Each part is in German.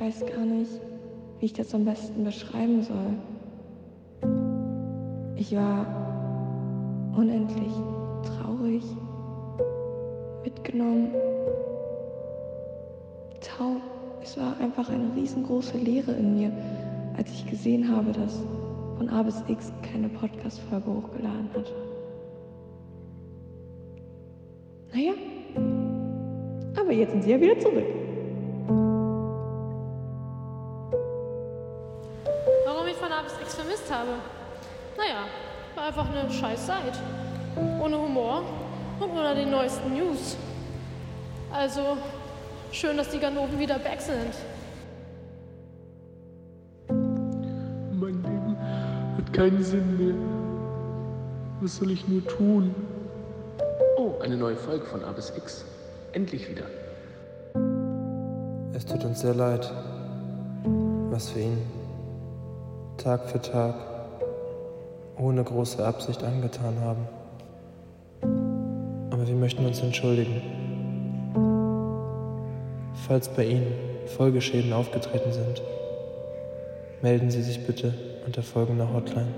weiß gar nicht, wie ich das am besten beschreiben soll. Ich war unendlich traurig, mitgenommen, taub. Es war einfach eine riesengroße Leere in mir, als ich gesehen habe, dass von A bis X keine Podcast-Folge hochgeladen hat. Naja, aber jetzt sind sie ja wieder zurück. Habe? Naja, war einfach eine scheiß Zeit. Ohne Humor und ohne die neuesten News. Also, schön, dass die Ganoven wieder back sind. Mein Leben hat keinen Sinn mehr. Was soll ich nur tun? Oh, eine neue Folge von A bis X. Endlich wieder. Es tut uns sehr leid, was wir Ihnen Tag für Tag ohne große Absicht angetan haben. Aber wir möchten uns entschuldigen. Falls bei Ihnen Folgeschäden aufgetreten sind, melden Sie sich bitte unter folgender Hotline.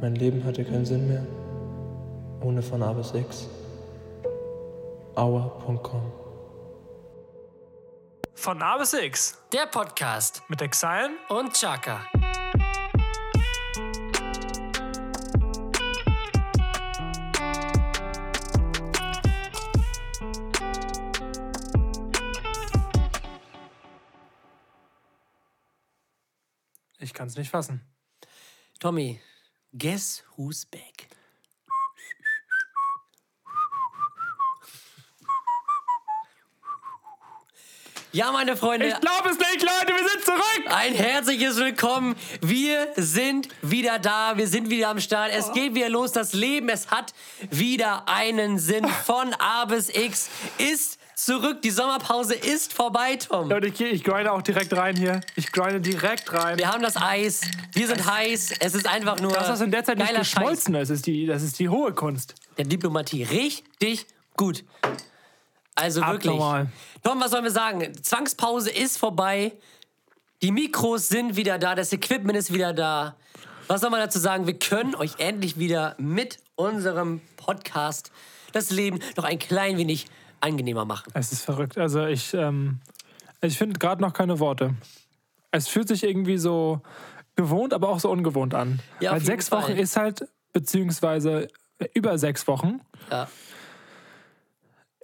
Mein Leben hatte keinen Sinn mehr, ohne von A bis X. Aua.com Von A bis X Der Podcast mit Exile und Chaka. Ich kann es nicht fassen. Tommy, guess who's back? Ja, meine Freunde. Ich glaube es nicht, Leute, wir sind zurück! Ein herzliches Willkommen. Wir sind wieder da. Wir sind wieder am Start. Es geht wieder los. Das Leben, es hat wieder einen Sinn. Von A bis X ist zurück. Die Sommerpause ist vorbei, Tom. Leute, ich, ich grinde auch direkt rein hier. Ich grinde direkt rein. Wir haben das Eis. Wir sind heiß. Es ist einfach nur. Das, was in der Zeit nicht geschmolzen ist, ist die, das ist die hohe Kunst. Der Diplomatie. Richtig gut. Also wirklich. Abnormal. Tom, was sollen wir sagen? Zwangspause ist vorbei. Die Mikros sind wieder da. Das Equipment ist wieder da. Was soll man dazu sagen? Wir können euch endlich wieder mit unserem Podcast das Leben noch ein klein wenig angenehmer machen. Es ist verrückt. Also ich, ähm, ich finde gerade noch keine Worte. Es fühlt sich irgendwie so gewohnt, aber auch so ungewohnt an. Ja, Weil sechs Wochen Fall. ist halt, beziehungsweise über sechs Wochen, Ja.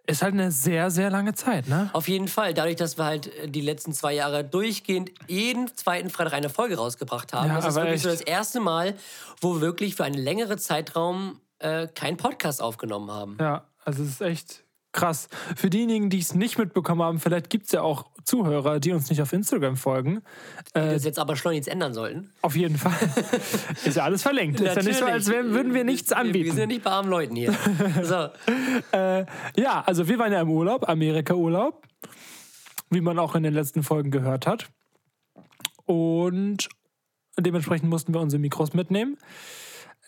Ist halt eine sehr, sehr lange Zeit, ne? Auf jeden Fall. Dadurch, dass wir halt äh, die letzten zwei Jahre durchgehend jeden zweiten Freitag eine Folge rausgebracht haben. Ja, das ist wirklich so das erste Mal, wo wir wirklich für einen längeren Zeitraum äh, keinen Podcast aufgenommen haben. Ja, also es ist echt krass. Für diejenigen, die es nicht mitbekommen haben, vielleicht gibt es ja auch Zuhörer, die uns nicht auf Instagram folgen. Die das jetzt aber schleunigst ändern sollten. Auf jeden Fall. ist ja alles verlinkt. Ist ja nicht so, als wär- würden wir nichts Wir sind ja anbieten. nicht bei armen Leuten hier. So. Ja, also wir waren ja im Urlaub, Amerika-Urlaub, wie man auch in den letzten Folgen gehört hat. Und dementsprechend mussten wir unsere Mikros mitnehmen.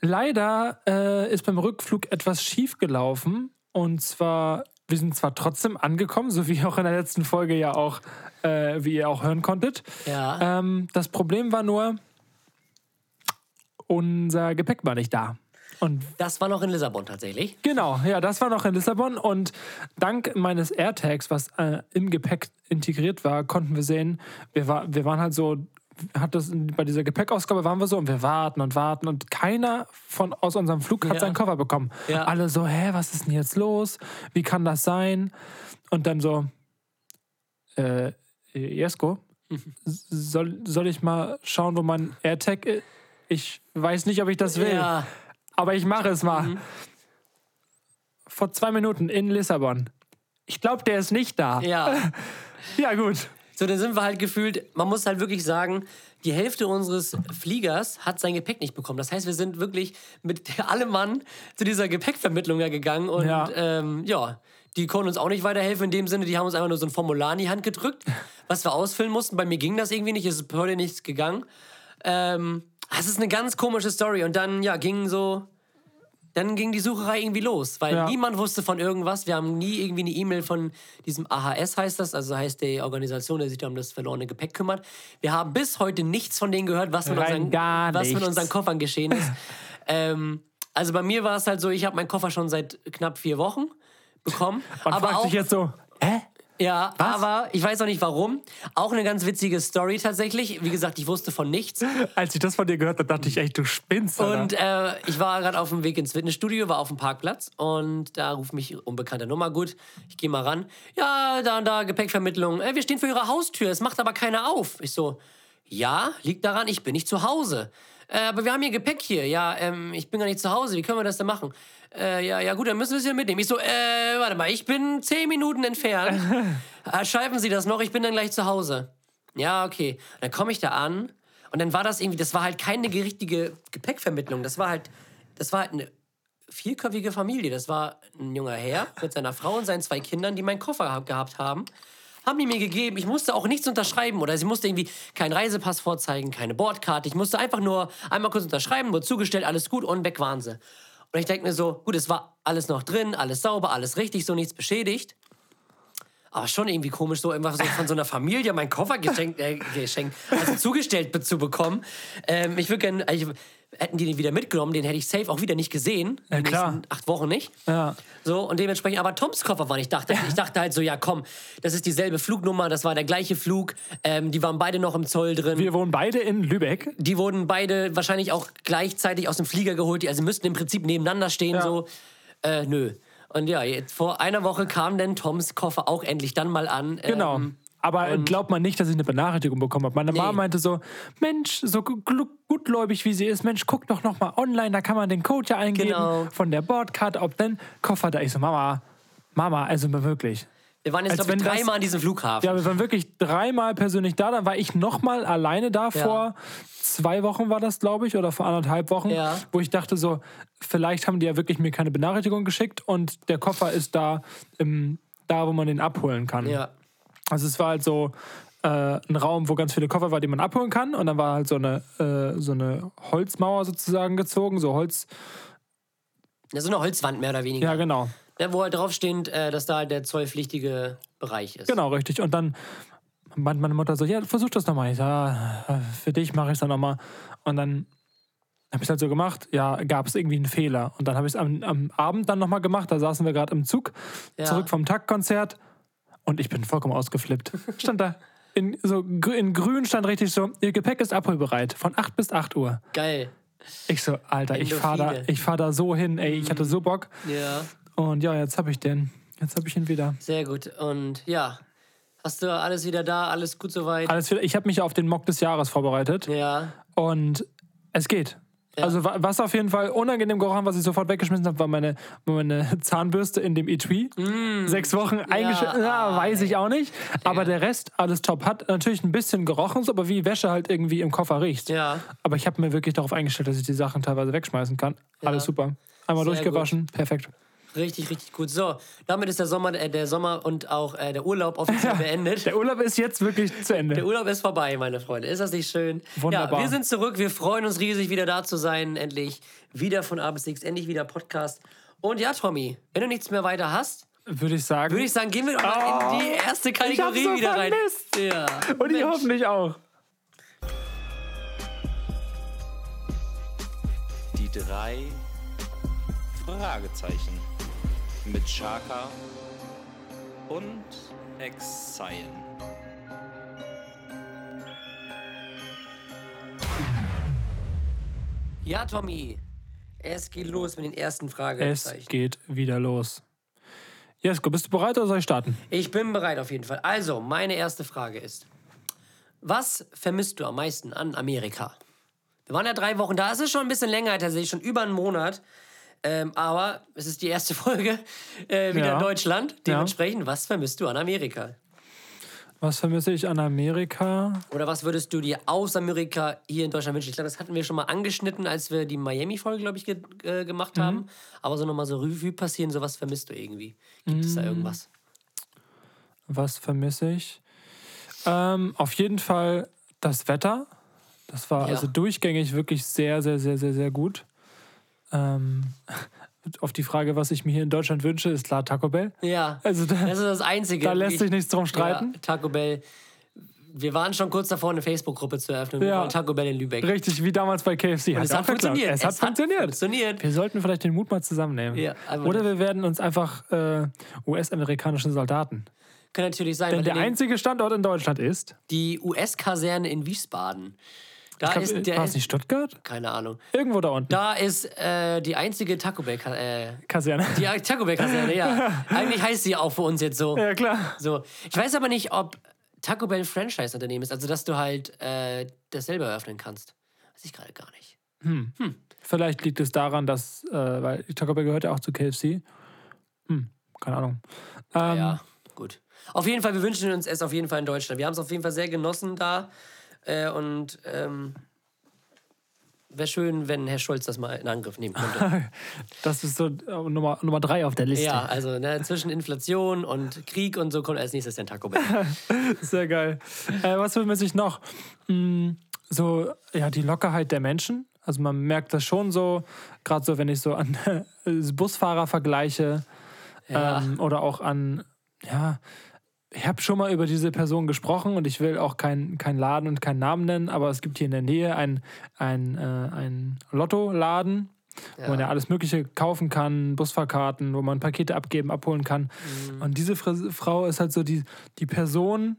Leider äh, ist beim Rückflug etwas schief gelaufen. Und zwar, wir sind zwar trotzdem angekommen, so wie auch in der letzten Folge ja auch, äh, wie ihr auch hören konntet. Ja. Ähm, das Problem war nur, unser Gepäck war nicht da. Und Das war noch in Lissabon tatsächlich. Genau, ja, das war noch in Lissabon und dank meines AirTags, was äh, im Gepäck integriert war, konnten wir sehen, wir, war, wir waren halt so, hat das bei dieser Gepäckausgabe waren wir so und wir warten und warten und keiner von aus unserem Flug hat Ja. seinen Koffer bekommen. Ja. Alle so, hä, was ist denn jetzt los? Wie kann das sein? Und dann so, äh, Jesko, soll, soll ich mal schauen, wo mein AirTag ist? Ich weiß nicht, ob ich das will. Ja. Aber ich mache es mal. Mhm. Vor zwei Minuten in Lissabon. Ich glaube, der ist nicht da. Ja. Ja, gut. So, dann sind wir halt gefühlt, man muss halt wirklich sagen, die Hälfte unseres Fliegers hat sein Gepäck nicht bekommen. Das heißt, wir sind wirklich mit allem Mann zu dieser Gepäckvermittlung ja gegangen und Ja. ja. Ähm, ja, die konnten uns auch nicht weiterhelfen in dem Sinne, die haben uns einfach nur so ein Formular in die Hand gedrückt, was wir ausfüllen mussten. Bei mir ging das irgendwie nicht, es ist heute nichts gegangen. Ähm, es ist eine ganz komische Story und dann, ja, ging so dann ging die Sucherei irgendwie los, weil Ja. niemand wusste von irgendwas. Wir haben nie irgendwie eine E-Mail von diesem AHS heißt das, also heißt die Organisation, die sich da um das verlorene Gepäck kümmert. Wir haben bis heute nichts von denen gehört, was mit, unseren, was mit unseren Koffern geschehen ist. ähm, also bei mir war es halt so, ich habe meinen Koffer schon seit knapp vier Wochen bekommen. Man aber fragt auch, sich jetzt so, hä? Ja, aber ich weiß auch nicht warum. Auch eine ganz witzige Story tatsächlich. Wie gesagt, ich wusste von nichts. Als ich das von dir gehört habe, dachte ich echt, du spinnst. Alter. Und äh, ich war gerade auf dem Weg ins Fitnessstudio, war auf dem Parkplatz und da ruft mich unbekannte Nummer. Gut, ich gehe mal ran. Ja, da und da, Gepäckvermittlung. Äh, wir stehen vor Ihrer Haustür, es macht aber keiner auf. Ich so, ja, liegt daran, ich bin nicht zu Hause. Äh, aber wir haben hier Gepäck hier. Ja, ähm, ich bin gar nicht zu Hause. Wie können wir das denn machen? Äh, ja, ja, gut, dann müssen wir es ja mitnehmen. Ich so, äh, warte mal, ich bin zehn Minuten entfernt. äh, schreiben Sie das noch, ich bin dann gleich zu Hause. Ja, okay. Dann komme ich da an und dann war das irgendwie, das war halt keine richtige Gepäckvermittlung. Das war halt, das war halt eine vierköpfige Familie. Das war ein junger Herr mit seiner Frau und seinen zwei Kindern, die meinen Koffer hab- gehabt haben. Haben die mir gegeben. Ich musste auch nichts unterschreiben oder sie musste irgendwie keinen Reisepass vorzeigen, keine Bordkarte. Ich musste einfach nur einmal kurz unterschreiben, wurde zugestellt, alles gut und weg waren sie. Und ich denke mir so, gut, es war alles noch drin, alles sauber, alles richtig, so nichts beschädigt. Aber schon irgendwie komisch, so immer so von so einer Familie meinen Koffer geschenkt, äh, geschenkt also zugestellt zu bekommen. Ähm, ich würde gerne, hätten die den wieder mitgenommen, den hätte ich safe auch wieder nicht gesehen. Ja, klar. nächsten acht Wochen nicht. Ja. So, und dementsprechend, aber Toms Koffer war nicht. Ich dachte, ich dachte halt so, ja komm, das ist dieselbe Flugnummer, das war der gleiche Flug. Ähm, die waren beide noch im Zoll drin. Wir wohnen beide in Lübeck. die wurden beide wahrscheinlich auch gleichzeitig aus dem Flieger geholt. Die also müssten im Prinzip nebeneinander stehen, Ja. so. Äh, nö. Und ja, jetzt vor einer Woche kam dann Toms Koffer auch endlich dann mal an. Genau. Ähm, Aber glaubt man nicht, dass ich eine Benachrichtigung bekommen habe. Meine Mama Nee. meinte so, Mensch, so gutgläubig wie sie ist, Mensch, guck doch noch mal online, da kann man den Code ja eingeben Genau. von der Bordkarte, ob denn Koffer da. Ich so, Mama, Mama, also wirklich. wir waren jetzt, glaube ich, dreimal an diesem Flughafen. Ja, wir waren wirklich dreimal persönlich da. Dann war ich noch mal alleine da. Ja. Vor zwei Wochen war das, glaube ich, oder vor anderthalb Wochen, Ja. wo ich dachte so, vielleicht haben die ja wirklich mir keine Benachrichtigung geschickt und der Koffer ist da, im, da wo man den abholen kann. ja. Also es war halt so äh, ein Raum, wo ganz viele Koffer waren, die man abholen kann. Und dann war halt so eine, äh, so eine Holzmauer sozusagen gezogen, so Holz. ja, so eine Holzwand mehr oder weniger. Ja, genau. Ja, wo halt draufsteht, äh, dass da der zollpflichtige Bereich ist. Genau, richtig. Und dann meint meine Mutter so, ja, versuch das nochmal. Ich so, ja, für dich mache ich es dann nochmal. Und dann habe ich es halt so gemacht, ja, gab es irgendwie einen Fehler. Und dann habe ich es am, am Abend dann nochmal gemacht. Da saßen wir gerade im Zug, Ja. zurück vom Taktkonzert. Und ich bin vollkommen ausgeflippt. Stand da. In, so, in grün stand richtig so, ihr Gepäck ist abholbereit. Von 8 bis 8 Uhr. Geil. Ich so, Alter, ich fahre da. Mhm. ich fahr da so hin, ey, ich hatte so Bock. Ja, Und ja, jetzt habe ich den. Jetzt habe ich ihn wieder. sehr gut. Und ja, hast du alles wieder da? Alles gut soweit? Alles wieder. Ich habe mich auf den Mock des Jahres vorbereitet. Ja. Und es geht. Also wa- was auf jeden Fall unangenehm gerochen, was ich sofort weggeschmissen habe, war meine, meine Zahnbürste in dem Etui. Sechs Wochen eingeschmissen, ja, ah, weiß ich auch nicht. Aber der Rest, alles top. Hat natürlich ein bisschen gerochen, so, aber wie Wäsche halt irgendwie im Koffer riecht. Ja. Aber ich habe mir wirklich darauf eingestellt, dass ich die Sachen teilweise wegschmeißen kann. Alles super. Einmal Sehr durchgewaschen, perfekt. Richtig, richtig gut. So, damit ist der Sommer, äh, der Sommer und auch äh, der Urlaub offiziell beendet. Der Urlaub ist jetzt wirklich zu Ende. Der Urlaub ist vorbei, meine Freunde. Ist das nicht schön? Wunderbar. Ja, wir sind zurück. Wir freuen uns riesig, wieder da zu sein. Endlich wieder von A bis X. Endlich wieder Podcast. Und ja, Tommy, wenn du nichts mehr weiter hast, Würde ich sagen. würde ich sagen, gehen wir doch mal in die erste Kategorie so wieder rein. vermisst. Ja. Und ich Mensch. hoffentlich auch. Die drei Fragezeichen mit Chaka und Exile. Ja, Tommy. Es geht los mit den ersten Es Fragezeichen. geht wieder los. Jesko, bist du bereit oder soll ich starten? Ich bin bereit auf jeden Fall. Also, meine erste Frage ist: Was vermisst du am meisten an Amerika? Wir waren ja drei Wochen da. Es ist schon ein bisschen länger, tatsächlich schon über einen Monat. Ähm, aber es ist die erste Folge äh, wieder Ja. in Deutschland. Dementsprechend, was vermisst du an Amerika? Was vermisse ich an Amerika? Oder was würdest du dir aus Amerika hier in Deutschland wünschen? Ich glaube, das hatten wir schon mal angeschnitten, als wir die Miami-Folge, glaube ich, ge äh, gemacht Mhm. haben. Aber so nochmal so Revue passieren, so was vermisst du irgendwie? Gibt es da Mhm. irgendwas? Was vermisse ich? Ähm, auf jeden Fall das Wetter. Das war Ja. also durchgängig wirklich sehr, sehr, sehr, sehr, sehr gut. Ähm, auf die Frage, was ich mir hier in Deutschland wünsche, ist klar Taco Bell. Ja, Also da, das ist das Einzige. da lässt Ich- sich nichts drum streiten. Ja, Taco Bell. Wir waren schon kurz davor, eine Facebook-Gruppe zu eröffnen. Ja. Taco Bell in Lübeck. Richtig, wie damals bei KFC. Und es hat funktioniert. Es hat funktioniert. funktioniert. Wir sollten vielleicht den Mut mal zusammennehmen. Ja, Oder wir werden uns einfach äh, US-amerikanische Soldaten. Kann natürlich sein, Denn der einzige Standort in Deutschland ist. die US-Kaserne in Wiesbaden. Da glaub, ist der. war es nicht Stuttgart? keine Ahnung. Irgendwo da unten. Da ist äh, die einzige Taco Bell. Äh, Kaserne. die Taco Bell Kaserne, ja. Eigentlich heißt sie auch für uns jetzt so. Ja, klar. so. Ich weiß aber nicht, ob Taco Bell ein Franchise-Unternehmen ist, also dass du halt äh, das selber eröffnen kannst. Weiß ich gerade gar nicht. Vielleicht liegt es daran, dass, äh, weil Taco Bell gehört ja auch zu KFC. Hm, keine Ahnung. Ähm, Ja, gut. Auf jeden Fall, wir wünschen uns es auf jeden Fall in Deutschland. Wir haben es auf jeden Fall sehr genossen da. Äh, und ähm, wäre schön, wenn Herr Scholz das mal in Angriff nehmen könnte. Das ist so äh, Nummer, Nummer drei auf der Liste. ja, also ne, zwischen Inflation und Krieg und so kommt als nächstes der Taco Bell. Sehr geil. Äh, was vermisse ich noch? Hm, so, ja, die Lockerheit der Menschen. Also man merkt das schon so, gerade so, wenn ich so an äh, Busfahrer vergleiche Ja. ähm, oder auch an, ja, ich habe schon mal über diese Person gesprochen und ich will auch keinen kein Laden und keinen Namen nennen, aber es gibt hier in der Nähe ein, ein, äh, ein Lottoladen, wo man ja alles Mögliche kaufen kann, Busfahrkarten, wo man Pakete abgeben, abholen kann. Und diese Fra- Frau ist halt so die, die Person,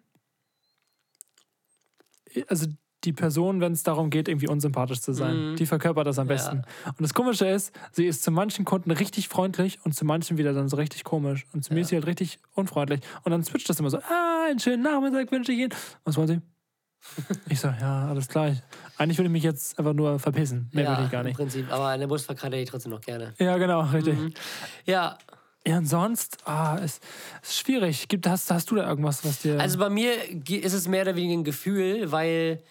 also die Person, wenn es darum geht, irgendwie unsympathisch zu sein. Die verkörpert das am besten. Und das Komische ist, sie ist zu manchen Kunden richtig freundlich und zu manchen wieder dann so richtig komisch. Und zu mir ist sie halt richtig unfreundlich. Und dann switcht das immer so, ah, einen schönen Nachmittag wünsche ich Ihnen. Was wollen Sie? Ich so, ja, alles klar. Eigentlich würde ich mich jetzt einfach nur verpissen. Mehr würde ich gar im nicht. Prinzip. Aber eine Busfahrkarte hätte ich trotzdem noch gerne. Ja, genau, richtig. Ja, Ja, und sonst, ah, es ist schwierig. Gibt, hast, hast du da irgendwas, was dir. Also bei mir ist es mehr oder weniger ein Gefühl, weil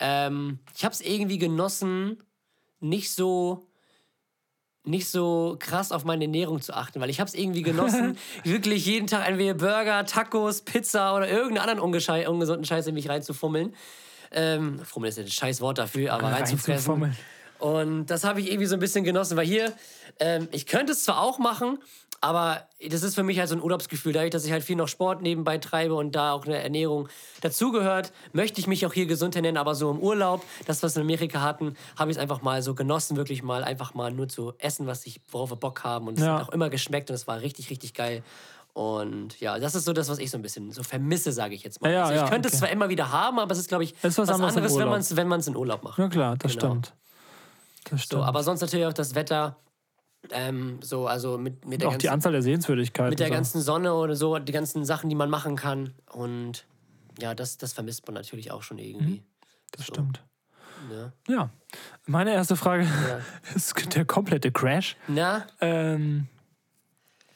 ähm, ich habe es irgendwie genossen, nicht so nicht so krass auf meine Ernährung zu achten, weil ich habe es irgendwie genossen, wirklich jeden Tag entweder Burger, Tacos, Pizza oder irgendeinen anderen ungeschei- ungesunden Scheiß in mich reinzufummeln. Ähm, Fummeln ist ja ein scheiß Wort dafür, aber reinzufressen. Reinzufummeln. Und das habe ich irgendwie so ein bisschen genossen, weil hier, ähm, ich könnte es zwar auch machen, aber das ist für mich halt so ein Urlaubsgefühl. Dadurch, dass ich halt viel noch Sport nebenbei treibe und da auch eine Ernährung dazugehört, möchte ich mich auch hier gesund ernähren, aber so im Urlaub, das, was wir in Amerika hatten, habe ich es einfach mal so genossen, wirklich mal einfach mal nur zu essen, was ich, worauf wir Bock haben. Und es Ja. hat auch immer geschmeckt und es war richtig, richtig geil. Und ja, das ist so das, was ich so ein bisschen so vermisse, sage ich jetzt mal. Ja, also ich ja, könnte okay. es zwar immer wieder haben, aber es ist, glaube ich, Ist was anderes im anderes, wenn man es in Urlaub macht. ja, klar, das Genau. stimmt. Das So, stimmt. aber sonst natürlich auch das Wetter. Ähm, so, also mit, mit der, auch die ganzen, Anzahl der Sehenswürdigkeiten. mit der so. ganzen Sonne oder so, die ganzen Sachen, die man machen kann. Und ja, das, das vermisst man natürlich auch schon irgendwie. Das stimmt. Ne? Ja. Meine erste Frage Ja. ist der komplette Crash. Na, Ähm,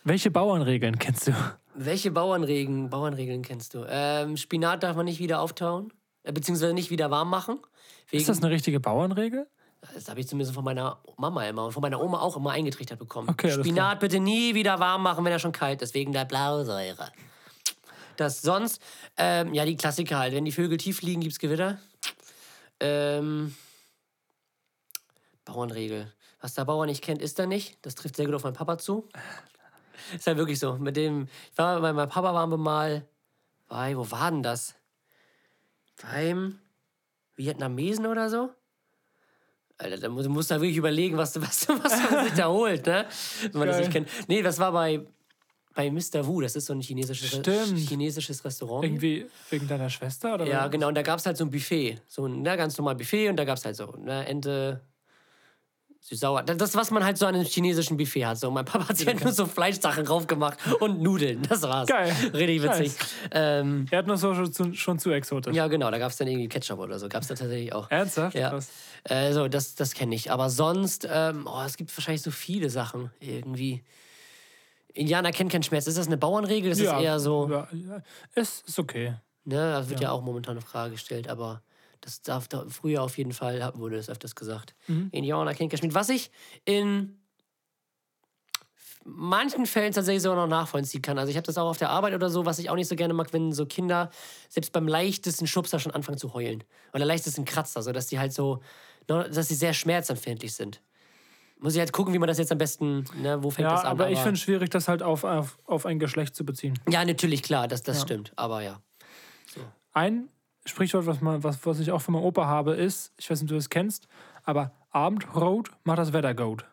welche Bauernregeln kennst du? welche Bauernregeln, Bauernregeln kennst du? Ähm, Spinat darf man nicht wieder auftauen, äh, beziehungsweise nicht wieder warm machen. Ist das eine richtige Bauernregel? Das habe ich zumindest von meiner Mama immer und von meiner Oma auch immer eingetrichtert bekommen. Okay, Spinat bitte nie wieder warm machen, wenn er schon kalt ist, wegen der Blausäure. Das sonst, ähm, ja, die Klassiker halt. Wenn die Vögel tief liegen, gibt es Gewitter. Ähm, Bauernregel. Was der Bauer nicht kennt, ist er nicht. Das trifft sehr gut auf meinen Papa zu. Ist halt wirklich so. Mit dem, ich war, bei meinem Papa waren wir mal, bei, wo war denn das? Beim Vietnamesen oder so? Alter, da musst du musst da wirklich überlegen, was, du- was, was man sich da holt, ne? Wenn man das Geil. nicht kennt. Nee, das war bei, bei Mr. Wu. Das ist so ein chinesisches, Stimmt. chinesisches Restaurant. Irgendwie wegen deiner Schwester? Oder Ja, was? genau. Und da gab es halt so ein Buffet. So ein ne, ganz normal Buffet. Und da gab es halt so ne, Ente, süß-sauer. Das, was man halt so an einem chinesischen Buffet hat. So, mein Papa hat sich halt nur so Fleischsachen drauf gemacht und Nudeln. Das war's. Geil. Richtig witzig. Ähm, Er hat nur so schon zu, schon zu exotisch. ja, genau. Da gab es dann irgendwie Ketchup oder so. Gab es da tatsächlich auch. Ernsthaft? Ja. Äh, so, das, das kenne ich. Aber sonst, ähm, oh, es gibt wahrscheinlich so viele Sachen irgendwie. Indianer kennen keinen Schmerz. Ist das eine Bauernregel? Das ja, ist eher so. Ja, ja. Es ist okay. Ne, das wird ja. auch momentan eine Frage gestellt, aber das darf da, früher auf jeden Fall wurde es öfters gesagt. Indianer kennt kein Schmied. Was ich in manchen Fällen tatsächlich sogar noch nachvollziehen kann. Also ich habe das auch auf der Arbeit oder so, was ich auch nicht so gerne mag, wenn so Kinder selbst beim leichtesten Schubser schon anfangen zu heulen. Oder leichtesten Kratzer, so dass die halt so, ne, dass sie sehr schmerzempfindlich sind. Muss ich halt gucken, wie man das jetzt am besten, ne, wo fängt Ja, das an? aber ich finde es schwierig, das halt auf, auf, auf ein Geschlecht zu beziehen. Ja, natürlich, klar, das, das stimmt. Aber ja. Ein Sprichwort, was, man, was, was ich auch von meinem Opa habe, ist, ich weiß nicht, ob du das kennst, aber Abendrot macht das Wetter gut.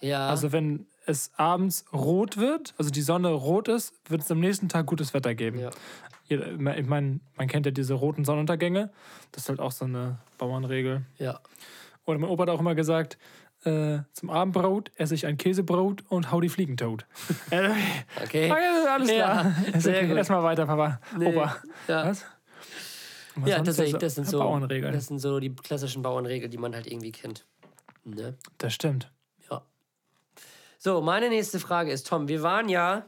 Ja. Also wenn es abends rot wird, also die Sonne rot ist, wird es am nächsten Tag gutes Wetter geben. Ja. Ich meine, man kennt ja diese roten Sonnenuntergänge. Das ist halt auch so eine Bauernregel. ja. Oder mein Opa hat auch immer gesagt, äh, zum Abendbrot esse ich ein Käsebrot und hau die Fliegen tot. Äh, Okay. okay, alles Ja, klar. Ist sehr okay. gut. Erstmal weiter, Papa. Nee, Opa. Ja, Was? Was ja tatsächlich, das sind so Bauernregeln. Das sind so die klassischen Bauernregeln, die man halt irgendwie kennt. Ne? Das stimmt. Ja. So, meine nächste Frage ist, Tom, wir waren ja,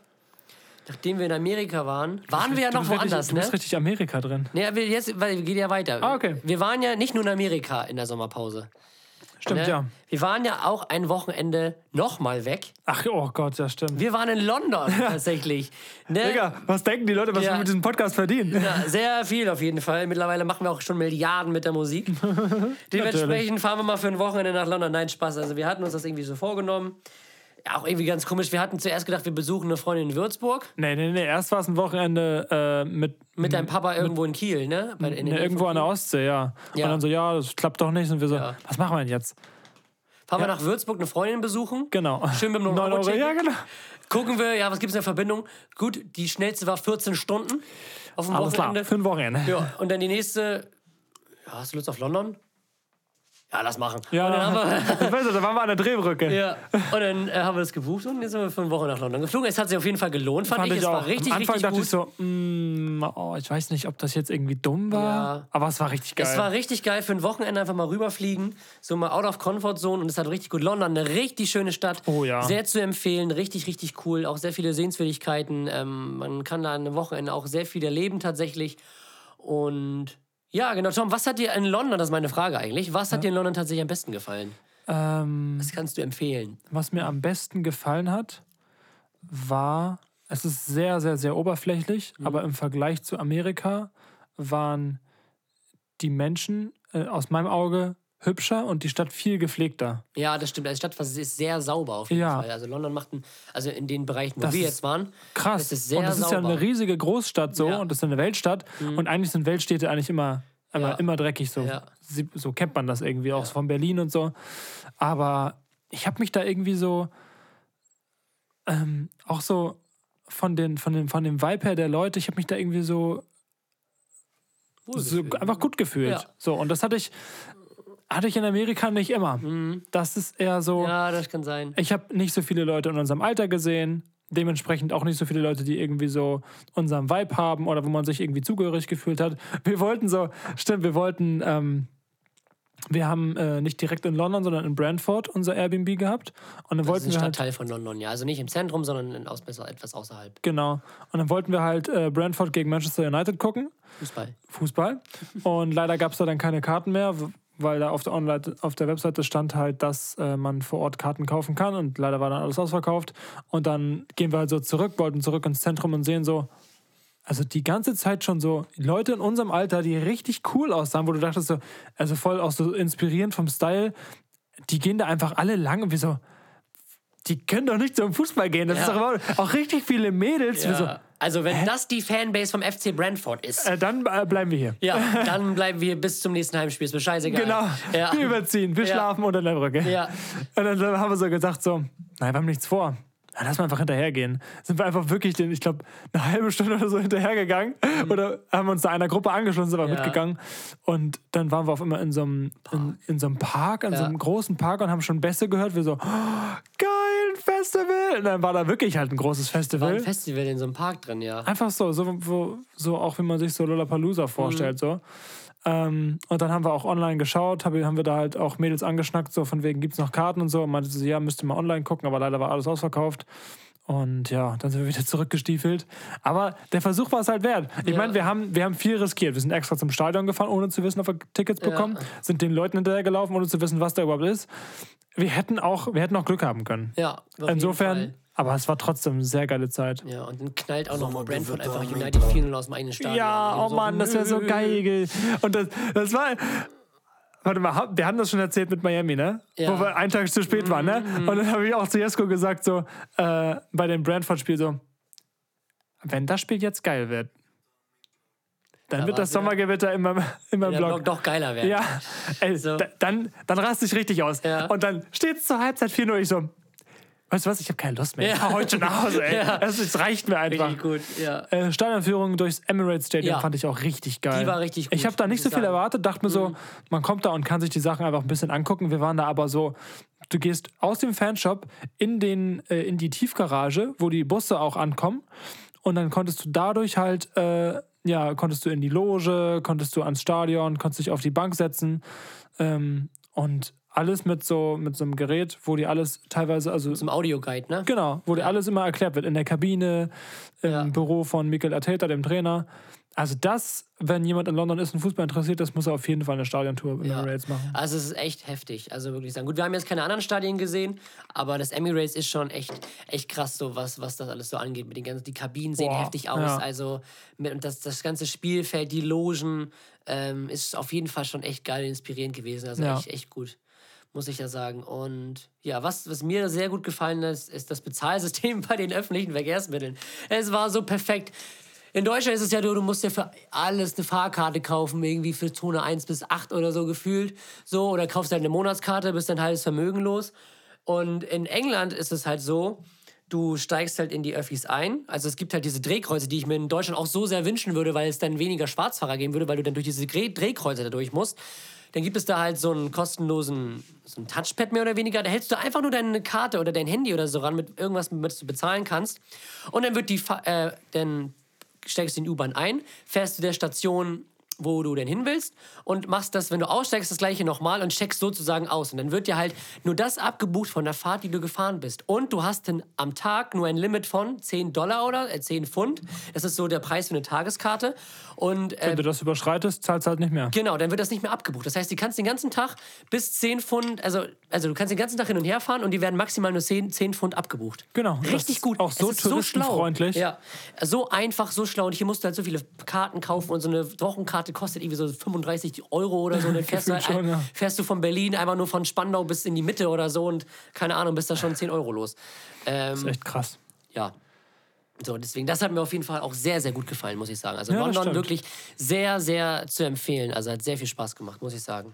nachdem wir in Amerika waren, waren wir ja noch bist richtig- woanders, Du ne? bist richtig Amerika drin. Wir jetzt, weil geht ja weiter. Ah, okay. Wir waren ja nicht nur in Amerika in der Sommerpause. Stimmt, ne? ja. Wir waren ja auch ein Wochenende nochmal weg. Ach, oh Gott, ja, stimmt. Wir waren in London tatsächlich. Ne? Digga, was denken die Leute, was Ja. wir mit diesem Podcast verdienen? Ja, sehr viel auf jeden Fall. Mittlerweile machen wir auch schon Milliarden mit der Musik. Dementsprechend fahren wir mal für ein Wochenende nach London. Nein, Spaß. Also wir hatten uns das irgendwie so vorgenommen. Ja, auch irgendwie ganz komisch. Wir hatten zuerst gedacht, wir besuchen eine Freundin in Würzburg. Nee, nee, nee. Erst war es ein Wochenende äh, mit, Mit deinem Papa irgendwo in Kiel, ne? Bei, in ne, irgendwo an der. Ostsee, ja. Ja. Und dann so, ja, das klappt doch nicht. Und wir so, Ja. was machen wir denn jetzt? Fahren wir nach Würzburg eine Freundin besuchen. Genau. Schön mit dem 9 Euro. 9-Euro-Ticket. Ja, genau. Gucken wir, ja, was gibt es in der Verbindung? Gut, die schnellste war 14 Stunden auf dem Alles klar, Wochenende. für ein Wochenende. Ja, und dann die nächste. Ja, hast du Lust auf London? Ja, lass machen. Ja, und dann haben wir, ich weiß nicht, da waren wir an der Drehbrücke. Ja, und dann äh, haben wir das gebucht und jetzt sind wir für eine Woche nach London geflogen. Es hat sich auf jeden Fall gelohnt, fand, Fand ich. ich Es auch. war richtig, Am Anfang richtig dachte gut. ich so, mm, oh, ich weiß nicht, ob das jetzt irgendwie dumm war. Ja. Aber es war richtig geil. es war richtig geil für ein Wochenende einfach mal rüberfliegen, so mal out of comfort zone und es hat richtig gut. London, eine richtig schöne Stadt. Oh ja. Sehr zu empfehlen, richtig, richtig cool. Auch sehr viele Sehenswürdigkeiten. Ähm, man kann da an einem Wochenende auch sehr viel erleben tatsächlich. Und ja, genau, Tom, was hat dir in London, das ist meine Frage eigentlich, was hat dir in London tatsächlich am besten gefallen? ähm, Was kannst du empfehlen? was mir am besten gefallen hat, war, es ist sehr, sehr, sehr oberflächlich, Mhm. aber im Vergleich zu Amerika waren die Menschen äh, aus meinem Auge hübscher und die Stadt viel gepflegter. Ja, das stimmt. Die Stadt ist sehr sauber auf jeden Ja. Fall. Also London macht, ein, also in den Bereichen, wo Das wir ist jetzt waren, Krass. ist es sehr und das ist ja sauber. eine riesige Großstadt so Ja. Mhm. und das ist eine Weltstadt. Und eigentlich sind Weltstädte eigentlich immer, immer, Ja. immer dreckig. So. So kennt man das irgendwie auch von Berlin und so. Aber ich habe mich da irgendwie so ähm, auch so von, den, von, dem, von dem Vibe her der Leute, ich habe mich da irgendwie so, so einfach gut gefühlt. Ja. So, und das hatte ich, hatte ich in Amerika nicht immer. Das ist eher so. Mhm. Ja, das kann sein. Ich habe nicht so viele Leute in unserem Alter gesehen. Dementsprechend auch nicht so viele Leute, die irgendwie so unseren Vibe haben oder wo man sich irgendwie zugehörig gefühlt hat. Wir wollten so, stimmt, wir wollten, ähm, wir haben äh, nicht direkt in London, sondern in Brantford unser Airbnb gehabt. Und dann Das ist wollten ein wir halt, Stadtteil von London, ja. Also nicht im Zentrum, sondern in, aus, etwas außerhalb. genau. Und dann wollten wir halt äh, Brantford gegen Manchester United gucken. Fußball. Fußball. Und leider gab es da dann keine Karten mehr, weil da auf der, Online auf der Webseite stand halt, dass äh, man vor Ort Karten kaufen kann. Und leider war dann alles ausverkauft. Und dann gehen wir halt so zurück, wollten zurück ins Zentrum und sehen so, also die ganze Zeit schon so Leute in unserem Alter, die richtig cool aussahen, wo du dachtest so, also voll auch so inspirierend vom Style, die gehen da einfach alle lang und wir so, die können doch nicht zum Fußball gehen. Das Ja. ist doch überhaupt, auch richtig viele Mädels. Wir so, Ja. Also wenn das die Fanbase vom FC Brentford ist, äh, dann äh, bleiben wir hier. ja, dann bleiben wir bis zum nächsten Heimspiel. Ist mir scheißegal. Genau, Ja. wir überziehen, wir Ja. schlafen unter der Brücke. Ja. Und dann haben wir so gesagt, so, nein, wir haben nichts vor. Ja, lass mal einfach hinterhergehen. Sind wir einfach wirklich, den, ich glaube, eine halbe Stunde oder so hinterhergegangen. Oder haben uns da einer Gruppe angeschlossen, sind wir Mhm. Ja. mitgegangen. Und dann waren wir auf immer in so einem, in, in so einem Park, in so Ja. einem großen Park und haben schon Bässe gehört. Wir so, oh, geil, ein Festival. Und dann war da wirklich halt ein großes War Festival. ein Festival in so einem Park drin, ja. Einfach so, so, wo, so auch wie man sich so Lollapalooza vorstellt. Mhm. So. Ähm, und dann haben wir auch online geschaut, hab, haben wir da halt auch Mädels angeschnackt, so von wegen, gibt es noch Karten und so. Und meinte sie, ja, müsste mal online gucken, aber leider war alles ausverkauft. Und ja, dann sind wir wieder zurückgestiefelt. Aber der Versuch war es halt wert. Ich Ja. meine, wir haben, wir haben viel riskiert. Wir sind extra zum Stadion gefahren, ohne zu wissen, ob wir Tickets Ja. bekommen. Sind den Leuten hinterhergelaufen, ohne zu wissen, was da überhaupt ist. Wir hätten auch, wir hätten auch Glück haben können. Ja, Insofern. Aber es war trotzdem eine sehr geile Zeit. Ja, und dann knallt auch noch mal Brentford einfach United 4 aus dem eigenen Stadion. Ja, oh so, Mann, das wäre so geil. Und das, das war. Warte mal, wir haben das schon erzählt mit Miami, ne? Ja. Wo wir einen Tag zu spät waren, ne? Und dann habe ich auch zu Jesko gesagt, so, äh, bei dem Brentford-Spiel so, wenn das Spiel jetzt geil wird, dann Da wird das Sommergewitter immer, immer im Der Block. Block doch geiler werden. Ja, ey, So. da, dann, dann raste ich richtig aus. Ja. Und dann steht es zur Halbzeit 4-0. Ich so, weißt du was, ich habe keine Lust mehr. Ich Ja. fahr heute nach Hause, ey. Ja. Es, es reicht mir einfach. Richtig gut, ja. Äh, Stadionführung durchs Emirates Stadium fand ich auch richtig geil. Die war richtig gut, Ich habe da nicht so viel sagen. Mhm. erwartet, dachte mir so, man kommt da und kann sich die Sachen einfach ein bisschen angucken. Wir waren da aber so, du gehst aus dem Fanshop in, den, äh, in die Tiefgarage, wo die Busse auch ankommen. Und dann konntest du dadurch halt, äh, ja, konntest du in die Loge, konntest du ans Stadion, konntest dich auf die Bank setzen. Ähm, und alles mit so, mit so einem Gerät, wo die alles teilweise, also Zum Audioguide, ne? Genau, wo dir alles immer erklärt wird. In der Kabine, im Ja. Büro von Mikel Arteta, dem Trainer. Also das, wenn jemand in London ist und Fußball interessiert ist, muss er auf jeden Fall eine Stadiontour im Ja. Emirates machen. Also es ist echt heftig, also wirklich sagen. Gut, wir haben jetzt keine anderen Stadien gesehen, aber das Emirates ist schon echt, echt krass, so was, was das alles so angeht. Mit den ganzen, die Kabinen sehen Boah, heftig aus. ja. Also mit, das, das ganze Spielfeld, die Logen, ähm, ist auf jeden Fall schon echt geil und inspirierend gewesen. Also Ja. echt, echt gut. Muss ich ja sagen. Und ja, was, was mir sehr gut gefallen ist, ist das Bezahlsystem bei den öffentlichen Verkehrsmitteln. Es war so perfekt. In Deutschland ist es ja so, du musst ja für alles eine Fahrkarte kaufen, irgendwie für Zone 1 bis 8 oder so gefühlt. So, oder kaufst halt eine Monatskarte, bist dann halbes Vermögen los. Und in England ist es halt so, du steigst halt in die Öffis ein. Also es gibt halt diese Drehkreuze, die ich mir in Deutschland auch so sehr wünschen würde, weil es dann weniger Schwarzfahrer geben würde, weil du dann durch diese Dreh- Drehkreuze da durch musst. Dann gibt es da halt so einen kostenlosen so ein Touchpad mehr oder weniger. Da hältst du einfach nur deine Karte oder dein Handy oder so ran mit irgendwas, mit du bezahlen kannst. Und dann wird die, äh, dann steigst du in die U-Bahn ein, fährst zu der Station, wo du denn hin willst und machst das, wenn du aussteigst, das gleiche nochmal und checkst sozusagen aus. Und dann wird dir halt nur das abgebucht von der Fahrt, die du gefahren bist. Und du hast dann am Tag nur ein Limit von 10 Dollar oder äh, 10 Pfund. Das ist so der Preis für eine Tageskarte. Und äh, Wenn du das überschreitest, zahlst du halt nicht mehr. Genau, dann wird das nicht mehr abgebucht. Das heißt, du kannst den ganzen Tag bis 10 Pfund, also, also du kannst den ganzen Tag hin und her fahren und die werden maximal nur 10, 10 Pfund abgebucht. Genau, Richtig gut. auch so so schlau. Ja, so einfach, so schlau. Und hier musst du halt so viele Karten kaufen und so eine Wochenkarte kostet irgendwie so 35 Euro oder so. Dann fährst, du, halt schon, ein, ja. fährst du von Berlin einfach nur von Spandau bis in die Mitte oder so und keine Ahnung, bist da schon 10 Euro los. Ähm, Das ist echt krass. ja. So, deswegen, das hat mir auf jeden Fall auch sehr, sehr gut gefallen, muss ich sagen. Also Ja, London wirklich sehr, sehr zu empfehlen. Also hat sehr viel Spaß gemacht, muss ich sagen.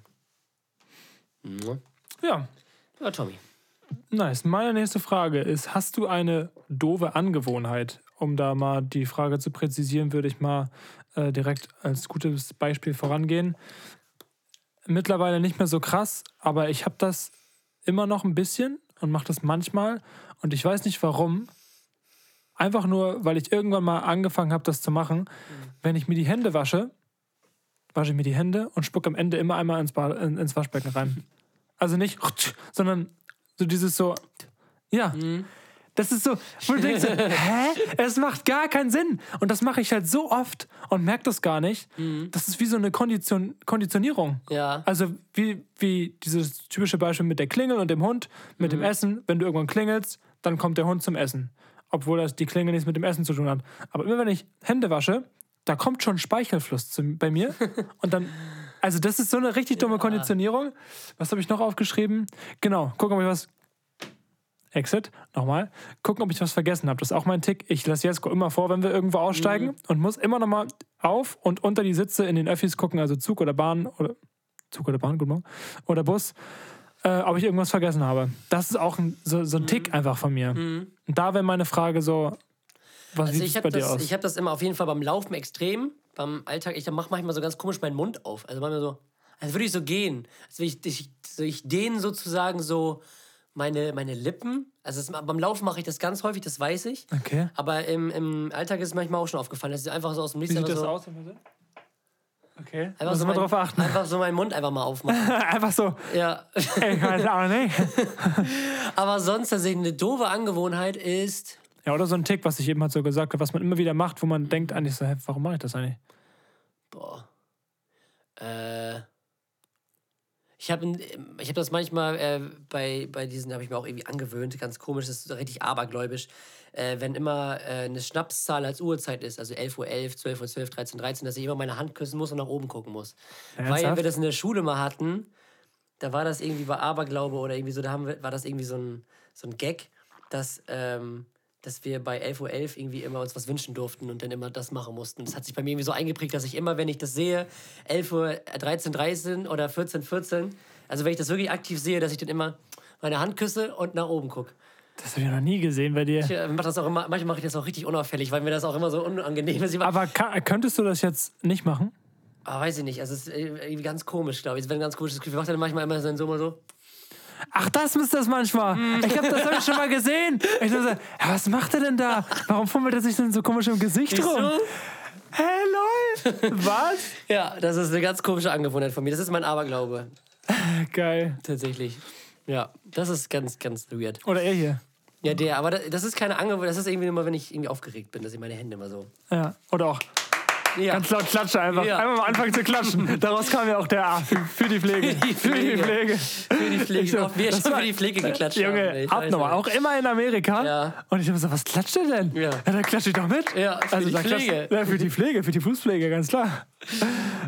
Mhm. Ja, Ja, Tommy. nice. Meine nächste Frage ist, hast du eine doofe Angewohnheit? Um da mal die Frage zu präzisieren, würde ich mal äh, direkt als gutes Beispiel vorangehen. Mittlerweile nicht mehr so krass, aber ich habe das immer noch ein bisschen und mache das manchmal. Und ich weiß nicht warum. Einfach nur, weil ich irgendwann mal angefangen habe, das zu machen. Wenn ich mir die Hände wasche, wasche ich mir die Hände und spucke am Ende immer einmal ins, in, ins Waschbecken rein. Also nicht, sondern so dieses so, ja. Das ist so, wo du denkst, hä? Es macht gar keinen Sinn. Und das mache ich halt so oft und merke das gar nicht. Das ist wie so eine Kondition, Konditionierung. Ja. Also wie, wie dieses typische Beispiel mit der Klingel und dem Hund, mit dem Essen. Wenn du irgendwann klingelst, dann kommt der Hund zum Essen. Obwohl das die Klingel nichts mit dem Essen zu tun hat. Aber immer wenn ich Hände wasche, da kommt schon Speichelfluss zu, bei mir. Und dann, also das ist so eine richtig dumme Konditionierung. Was habe ich noch aufgeschrieben? Genau, gucken, ob ich was. Exit, nochmal. Gucken, ob ich was vergessen habe. Das ist auch mein Tick. Ich lasse Jesko immer vor, wenn wir irgendwo aussteigen und muss immer nochmal auf und unter die Sitze in den Öffis gucken, also Zug oder Bahn oder Zug oder Bahn, guten Morgen, oder Bus, äh, ob ich irgendwas vergessen habe. Das ist auch ein, so, so ein Tick einfach von mir. Und da wäre meine Frage so, was Also sieht habe bei dir das, aus? ich hab das immer auf jeden Fall beim Laufen extrem. Beim Alltag, ich mache manchmal so ganz komisch meinen Mund auf. Also manchmal so, als würde ich so gehen. Als würde ich, ich, so ich dehne sozusagen so meine, meine Lippen. Also es, beim Laufen mache ich das ganz häufig, das weiß ich. Okay. Aber im, im Alltag ist es manchmal auch schon aufgefallen. Das ist einfach so aus dem Nichts. Wie sieht das so, aus? Okay, Einfach muss so, man mein, drauf achten. einfach so meinen Mund einfach mal aufmachen. Einfach so, ja. ich weiß auch nicht. Aber sonst tatsächlich eine doofe Angewohnheit ist. Ja, oder so ein Tick, was ich eben halt so gesagt habe, was man immer wieder macht, wo man denkt eigentlich so, hä, warum mache ich das eigentlich? Boah. Äh. Ich habe ich hab das manchmal äh, bei, bei diesen, habe ich mir auch irgendwie angewöhnt, ganz komisch, das ist richtig abergläubisch, äh, wenn immer äh, eine Schnapszahl als Uhrzeit ist, also 11.11 Uhr, 12 Uhr, 12, 13, 13, dass ich immer meine Hand küssen muss und nach oben gucken muss. Weil Ernsthaft? wir das in der Schule mal hatten da war das irgendwie bei Aberglaube oder irgendwie so, da haben wir, war das irgendwie so ein, so ein Gag, dass, ähm, dass wir bei 11.11 Uhr irgendwie immer uns was wünschen durften und dann immer das machen mussten. Das hat sich bei mir irgendwie so eingeprägt, dass ich immer, wenn ich das sehe, 11 Uhr 13, 13 oder 14, 14, also wenn ich das wirklich aktiv sehe, dass ich dann immer meine Hand küsse und nach oben gucke. Das habe ich noch nie gesehen bei dir. Ich äh, mach das auch immer, manchmal mache ich das auch richtig unauffällig, weil mir das auch immer so unangenehm ist. Aber ka- könntest du das jetzt nicht machen? Ah, weiß ich nicht. Also es ist irgendwie ganz komisch, glaube ich. Es wäre ein ganz komisches Gefühl. Ich mache dann manchmal immer so mal so. Ach, das ist das manchmal. Ich hab das hab ich schon mal gesehen. Ich dachte, so, ja, was macht er denn da? Warum fummelt er sich denn so komisch im Gesicht rum? So. Hä, lol? Was? Ja, das ist eine ganz komische Angewohnheit von mir. Das ist mein Aberglaube. Geil. Tatsächlich. Ja, das ist ganz, ganz weird. Oder er hier. Ja, der, aber das- das ist keine Angewohnheit. Das ist irgendwie immer, wenn ich irgendwie aufgeregt bin, dass ich meine Hände immer so. Ja. Oder auch Ja. ganz laut klatsche einfach. Ja. Einmal mal anfangen zu klatschen. Daraus kam ja auch der A für, für die Pflege. Für die Pflege. Pflege. Für die Pflege. So, Auch wir schon war- für die Pflege geklatscht haben. Junge, weiß abnormal. Auch immer in Amerika. Ja. Und ich habe so, was klatscht der denn? Ja. da klatsche ich doch mit. Ja, für die da klatscht- Pflege. Ja, für die Pflege, für die Fußpflege, ganz klar.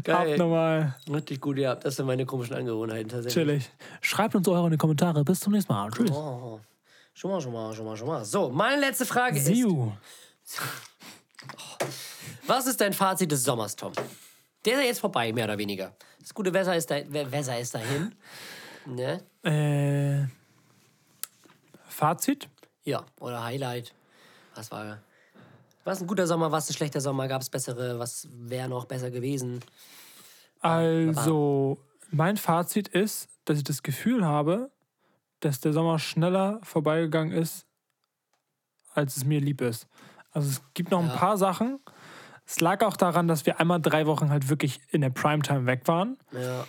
Geil. Abnormal. Richtig gut, ja. Das sind meine komischen Angewohnheiten tatsächlich. Chillig. Schreibt uns eure in die Kommentare. Bis zum nächsten Mal. Tschüss. Oh. Schon mal, schon mal, schon mal, schon mal. So, meine letzte Frage ist: See you. Was ist dein Fazit des Sommers, Tom? Der ist ja jetzt vorbei, mehr oder weniger. Das gute Wetter ist, da, Wetter ist dahin. Ne? Äh, Fazit? Ja, oder Highlight. Was war. Was ein guter Sommer, was ein schlechter Sommer? Gab es bessere? Was wäre noch besser gewesen? Also, mein Fazit ist, dass ich das Gefühl habe, dass der Sommer schneller vorbeigegangen ist, als es mir lieb ist. Also es gibt noch ein Ja. paar Sachen. Es lag auch daran, dass wir einmal drei Wochen halt wirklich in der Primetime weg waren. Ja.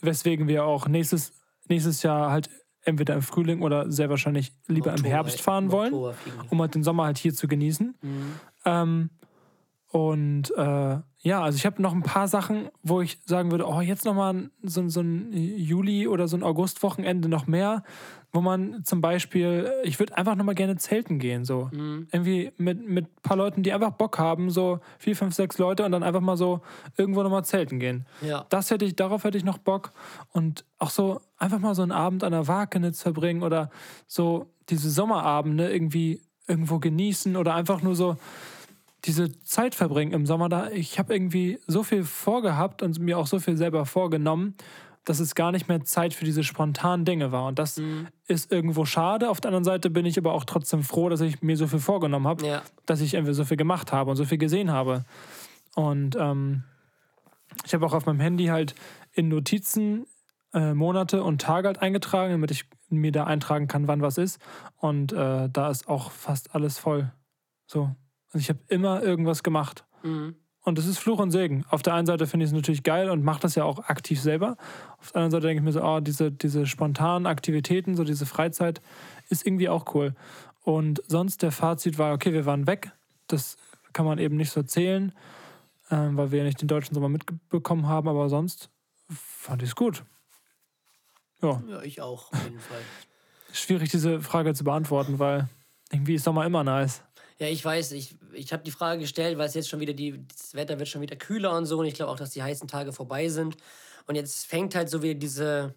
Weswegen wir auch nächstes, nächstes Jahr halt entweder im Frühling oder sehr wahrscheinlich lieber im Oktober, Herbst fahren im wollen, um halt den Sommer halt hier zu genießen. Ähm, und äh, ja, also ich habe noch ein paar Sachen, wo ich sagen würde, oh, jetzt nochmal so, so ein Juli- oder so ein Augustwochenende noch mehr, wo man zum Beispiel, ich würde einfach nochmal gerne zelten gehen, so. Irgendwie mit, mit ein paar Leuten, die einfach Bock haben, so vier, fünf, sechs Leute und dann einfach mal so irgendwo nochmal zelten gehen. Ja. Das hätte ich, darauf hätte ich noch Bock. Und auch so einfach mal so einen Abend an der Wakenitz verbringen oder so diese Sommerabende irgendwie irgendwo genießen oder einfach nur so diese Zeit verbringen im Sommer. Da ich habe irgendwie so viel vorgehabt und mir auch so viel selber vorgenommen, dass es gar nicht mehr Zeit für diese spontanen Dinge war. Und das ist irgendwo schade. Auf der anderen Seite bin ich aber auch trotzdem froh, dass ich mir so viel vorgenommen habe, Ja. dass ich irgendwie so viel gemacht habe und so viel gesehen habe. Und ähm, ich habe auch auf meinem Handy halt in Notizen äh, Monate und Tage halt eingetragen, damit ich mir da eintragen kann, wann was ist. Und äh, da ist auch fast alles voll. So. Also ich habe immer irgendwas gemacht. Mhm. Und das ist Fluch und Segen. Auf der einen Seite finde ich es natürlich geil und mache das ja auch aktiv selber. Auf der anderen Seite denke ich mir so, oh, diese, diese spontanen Aktivitäten, so diese Freizeit ist irgendwie auch cool. Und sonst der Fazit war, okay, wir waren weg. Das kann man eben nicht so zählen, ähm, weil wir ja nicht den deutschen Sommer mitbekommen haben, aber sonst fand ich es gut. Ja, Ja, ich auch, auf jeden Fall. schwierig diese Frage zu beantworten, weil irgendwie ist Sommer immer nice. Ja, ich weiß, ich, ich habe die Frage gestellt, weil es jetzt schon wieder, die, das Wetter wird schon wieder kühler und so und ich glaube auch, dass die heißen Tage vorbei sind. Und jetzt fängt halt so wieder diese,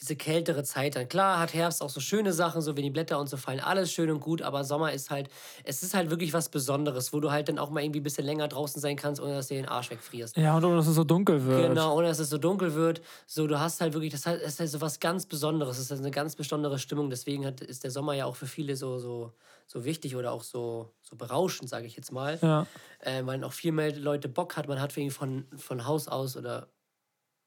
diese kältere Zeit an. Klar hat Herbst auch so schöne Sachen, so wenn die Blätter und so fallen, alles schön und gut, aber Sommer ist halt, es ist halt wirklich was Besonderes, wo du halt dann auch mal irgendwie ein bisschen länger draußen sein kannst, ohne dass du dir den Arsch wegfrierst. Ja, und ohne dass es so dunkel wird. Genau, ohne dass es so dunkel wird. So, du hast halt wirklich, das ist halt so was ganz Besonderes. Es ist halt eine ganz besondere Stimmung. Deswegen hat, ist der Sommer ja auch für viele so, so, so wichtig oder auch so, so berauschend, sage ich jetzt mal. Ja. Äh, weil auch viel mehr Leute Bock hat. Man hat irgendwie von, von Haus aus oder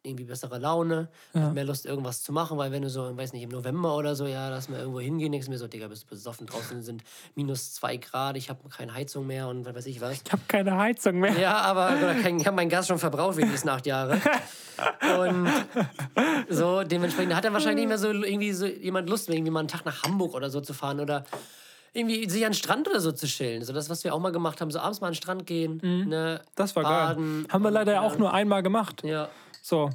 irgendwie bessere Laune, hat mehr Lust, irgendwas zu machen, weil wenn du so, weiß nicht, im November oder so, ja, lass mal irgendwo hingehen, denkst du mir so, Digga, bist du besoffen, draußen sind minus zwei Grad, ich habe keine Heizung mehr und was weiß ich was. Ich habe keine Heizung mehr. Ja, aber kein, ich habe meinen Gas schon verbraucht wegen diesen acht Jahre. Und so, dementsprechend hat er wahrscheinlich nicht mehr so irgendwie so jemand Lust, irgendwie mal einen Tag nach Hamburg oder so zu fahren oder irgendwie sich an den Strand oder so zu chillen. So das, was wir auch mal gemacht haben, so abends mal an den Strand gehen, ne, Das war baden. geil. Haben wir leider ja auch nur einmal gemacht. Ja, So.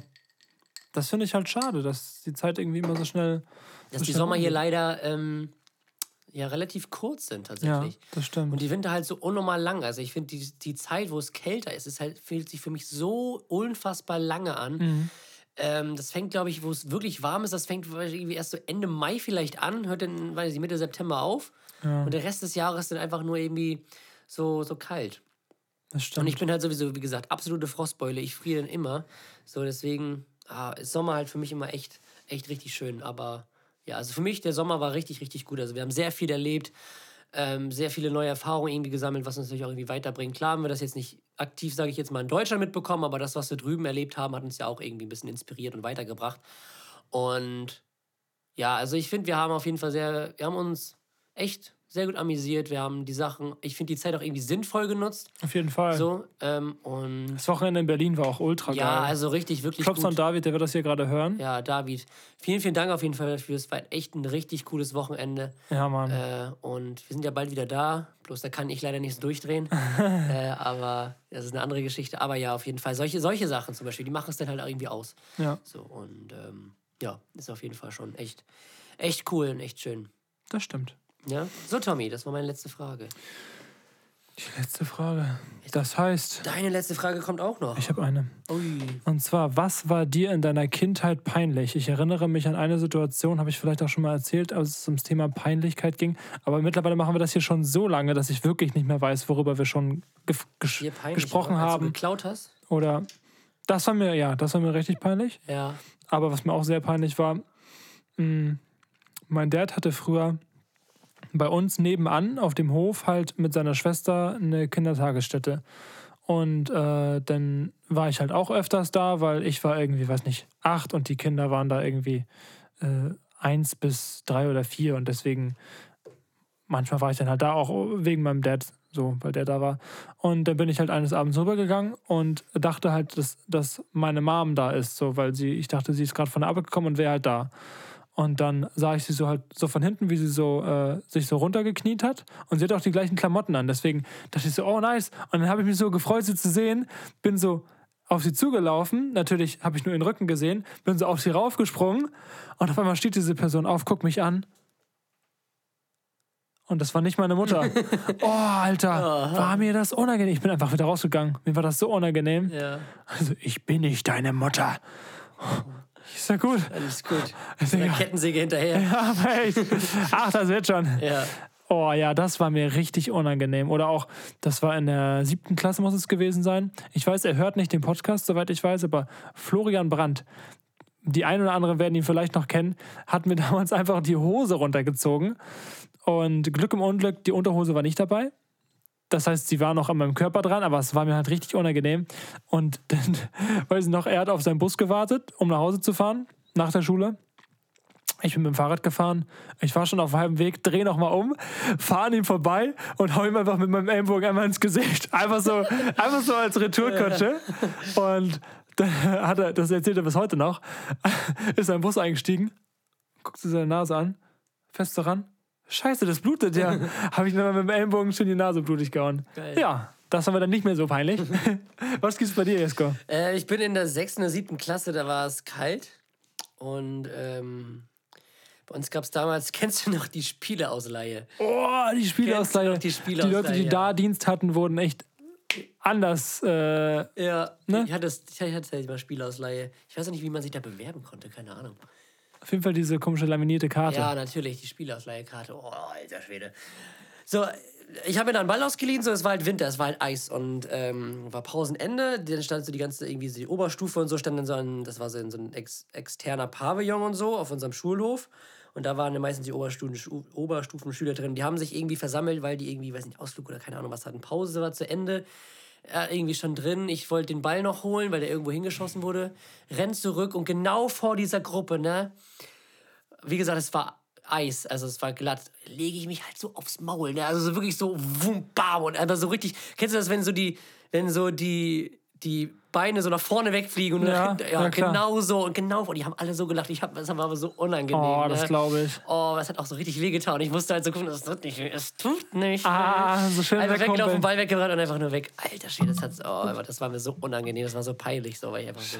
Das finde ich halt schade, dass die Zeit irgendwie immer so schnell. dass so die schnell Sommer hier leider ähm, ja relativ kurz sind Ja, tatsächlich. das stimmt. Und die Winter halt so unnormal lang. Also ich finde, die, die Zeit, wo es kälter ist, ist halt, fühlt sich für mich so unfassbar lange an. Mhm. Ähm, das fängt, glaube ich, wo es wirklich warm ist, das fängt irgendwie erst so Ende Mai vielleicht an, hört dann, weiß ich, Mitte September auf. Und der Rest des Jahres dann einfach nur irgendwie so, so kalt. Das Und stimmt. ich bin halt sowieso, wie gesagt, absolute Frostbeule. Ich friere dann immer. So, deswegen ah, ist Sommer halt für mich immer echt, echt richtig schön. Aber ja, also für mich, der Sommer war richtig, richtig gut. Also wir haben sehr viel erlebt, ähm, sehr viele neue Erfahrungen irgendwie gesammelt, was uns natürlich auch irgendwie weiterbringt. Klar haben wir das jetzt nicht aktiv, sage ich jetzt mal, in Deutschland mitbekommen, aber das, was wir drüben erlebt haben, hat uns ja auch irgendwie ein bisschen inspiriert und weitergebracht. Und ja, also ich finde, wir haben auf jeden Fall sehr, wir haben uns echt sehr gut amüsiert. Wir haben die Sachen, ich finde die Zeit auch irgendwie sinnvoll genutzt. Auf jeden Fall. So, ähm, und Das Wochenende in Berlin war auch ultra ja, geil. also richtig, wirklich Klopf an. David, der wird das hier gerade hören. Ja, David, vielen, vielen Dank auf jeden Fall dafür. Es war echt ein richtig cooles Wochenende. Ja, Mann. Äh, und wir sind ja bald wieder da. Bloß da kann ich leider nicht so durchdrehen. äh, aber das ist eine andere Geschichte. Aber ja, auf jeden Fall. Solche, solche Sachen zum Beispiel, die machen es dann halt auch irgendwie aus. Ja, So, und ähm, ja, ist auf jeden Fall schon echt, echt cool und echt schön. das stimmt. Ja? So, Tommy, das war meine letzte Frage. Die letzte Frage. Das heißt, Deine letzte Frage kommt auch noch. ich habe eine. Ui. Und zwar, was war dir in deiner Kindheit peinlich? Ich erinnere mich an eine Situation, habe ich vielleicht auch schon mal erzählt, als es ums Thema Peinlichkeit ging. Aber mittlerweile machen wir das hier schon so lange, dass ich wirklich nicht mehr weiß, worüber wir schon ges peinlich, gesprochen als Du haben. geklaut hast? Oder das war mir, ja, das war mir richtig peinlich. Ja. Aber was mir auch sehr peinlich war, mh, mein Dad hatte früher bei uns nebenan auf dem Hof halt mit seiner Schwester eine Kindertagesstätte. Und äh, dann war ich halt auch öfters da, weil ich war irgendwie, weiß nicht, acht und die Kinder waren da irgendwie äh, eins bis drei oder vier und deswegen manchmal war ich dann halt da auch wegen meinem Dad, so, weil der da war. Und dann bin ich halt eines Abends rübergegangen und dachte halt, dass, dass meine Mom da ist, so, weil sie, ich dachte, sie ist gerade von der Arbeit gekommen und wäre halt da. Und dann sah ich sie so halt so von hinten, wie sie so äh, sich so runtergekniet hat. Und sie hat auch die gleichen Klamotten an. Deswegen dachte ich so, oh nice. Und dann habe ich mich so gefreut, sie zu sehen. Bin so auf sie zugelaufen. Natürlich habe ich nur ihren Rücken gesehen. Bin so auf sie raufgesprungen. Und auf einmal steht diese Person auf, guckt mich an. Und das war nicht meine Mutter. Oh, Alter, war mir das unangenehm. Ich bin einfach wieder rausgegangen. Mir war das so unangenehm. Ja. Also, ich bin nicht deine Mutter. Ist ja gut. Alles gut. Mit einer. Kettensäge hinterher. Ja, aber echt. Ach, das wird schon. Ja. Oh ja, das war mir richtig unangenehm. Oder auch, das war in der siebten Klasse, muss es gewesen sein. Ich weiß, er hört nicht den Podcast, soweit ich weiß, aber Florian Brandt, die einen oder anderen werden ihn vielleicht noch kennen, hat mir damals einfach die Hose runtergezogen. Und Glück im Unglück, die Unterhose war nicht dabei. Das heißt, sie war noch an meinem Körper dran, aber es war mir halt richtig unangenehm. Und dann, weiß ich noch, er hat auf seinen Bus gewartet, um nach Hause zu fahren, nach der Schule. Ich bin mit dem Fahrrad gefahren. Ich war schon auf dem halben Weg, drehe nochmal um, fahre an ihm vorbei und hau ihm einfach mit meinem Ellenbogen einmal ins Gesicht. Einfach so, einfach so als Retourkutsche. Und dann hat er, das erzählt er bis heute noch, ist im Bus eingestiegen, guckt sich seine Nase an, fest daran. Scheiße, das blutet ja. Habe ich mir mit dem Ellenbogen schon die Nase blutig gehauen. Geil. Ja, das haben wir dann nicht mehr so peinlich. Was gibt's bei dir, Jesko? Äh, ich bin in der sechsten oder siebten Klasse, da war es kalt. Und ähm, bei uns gab es damals, kennst du noch die Spieleausleihe? Oh, die Spielausleihe. noch die Spielausleihe, Die Leute, die ja. da Dienst hatten, wurden echt anders. Äh, Ja, Ne? ich hatte ich hatte ja mal Spielausleihe. Ich weiß auch nicht, wie man sich da bewerben konnte, keine Ahnung. Auf jeden Fall diese komische laminierte Karte. Ja, natürlich, die Spielausleihekarte. Oh, alter Schwede. So, ich habe mir da einen Ball ausgeliehen, so, es war halt Winter, es war halt Eis und ähm, war Pausenende. Dann stand so die ganze, irgendwie so die Oberstufe und so, stand in so ein, das war so in so ein ex, externer Pavillon und so auf unserem Schulhof. Und da waren dann meistens die Oberstufen, Oberstufenschüler drin. Die haben sich irgendwie versammelt, weil die irgendwie, weiß nicht, Ausflug oder keine Ahnung was hatten. Pause war zu Ende. Er irgendwie schon drin. Ich wollte den Ball noch holen, weil der irgendwo hingeschossen wurde. Renn zurück und genau vor dieser Gruppe, ne? wie gesagt, es war Eis, also es war glatt, lege ich mich halt so aufs Maul, ne? Also so wirklich so wum, bam und einfach so richtig. Kennst du das, wenn so die, wenn so die, die Beine so nach vorne wegfliegen und Ja, ja, ja, genau so und genau, und die haben alle so gelacht. Ich hab, das war aber so unangenehm. Oh, das ne? glaube ich. Oh, das hat auch so richtig wehgetan. Ich musste halt so gucken, es tut nicht, es tut nicht. Ah, so schön Einfach weggelaufen, Ball weggerannt und einfach nur weg. Alter Schwede, das, hat, oh, aber das war mir so unangenehm, das war so peinlich, so, weil ich einfach so,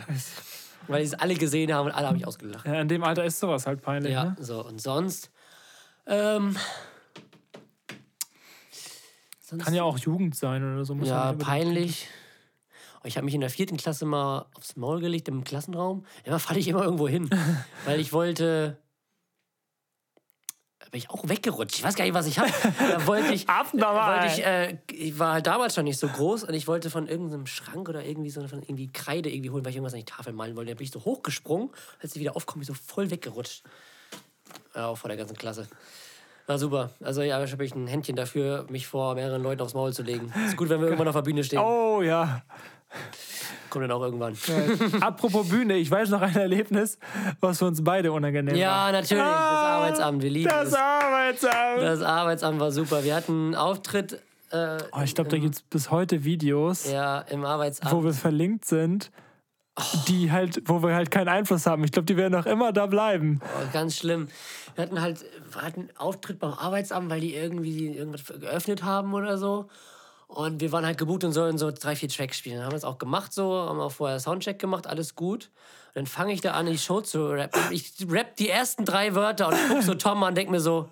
weil die es alle gesehen haben und alle haben mich ausgelacht. Ja, in dem Alter ist sowas halt peinlich. Ja, Ne? so und sonst. Ähm, sonst Kann ja auch Jugend sein oder so. Muss ja, peinlich. Ich habe mich in der vierten Klasse mal aufs Maul gelegt im Klassenraum. Immer falle ich immer irgendwo hin, weil ich wollte. Da bin ich auch weggerutscht. Ich weiß gar nicht, was ich habe. Da wollte ich. Wollte ich, äh, ich war halt damals schon nicht so groß und ich wollte von irgendeinem Schrank oder irgendwie so von irgendwie Kreide irgendwie holen, weil ich irgendwas an die Tafel malen wollte. Da bin ich so hochgesprungen, als ich wieder aufkomme, bin ich so voll weggerutscht. Ja, auch vor der ganzen Klasse. War super. Also ja, ich habe ich ein Händchen dafür, mich vor mehreren Leuten aufs Maul zu legen. Ist gut, wenn wir irgendwann auf der Bühne stehen. Oh ja. Kommt dann auch irgendwann. Apropos Bühne, ich weiß noch ein Erlebnis, was für uns beide unangenehm Ja, war. natürlich. Das Ah, Arbeitsamt. Wir lieben Das es. Arbeitsamt. Das Arbeitsamt war super. Wir hatten einen Auftritt äh, oh, ich glaube, da gibt es bis heute Videos, ja, im Arbeitsamt. wo wir verlinkt sind, die halt, wo wir halt keinen Einfluss haben. Ich glaube, die werden auch immer da bleiben. Oh, ganz schlimm. Wir hatten halt wir hatten einen Auftritt beim Arbeitsamt, weil die irgendwie irgendwas geöffnet haben oder so. Und wir waren halt gebucht und sollen so drei, vier Tracks spielen. Dann haben wir es auch gemacht so, haben auch vorher Soundcheck gemacht, alles gut. Und dann fange ich da an, die Show zu rappen. Ich rapp die ersten drei Wörter und guck so Tom an und denk mir so,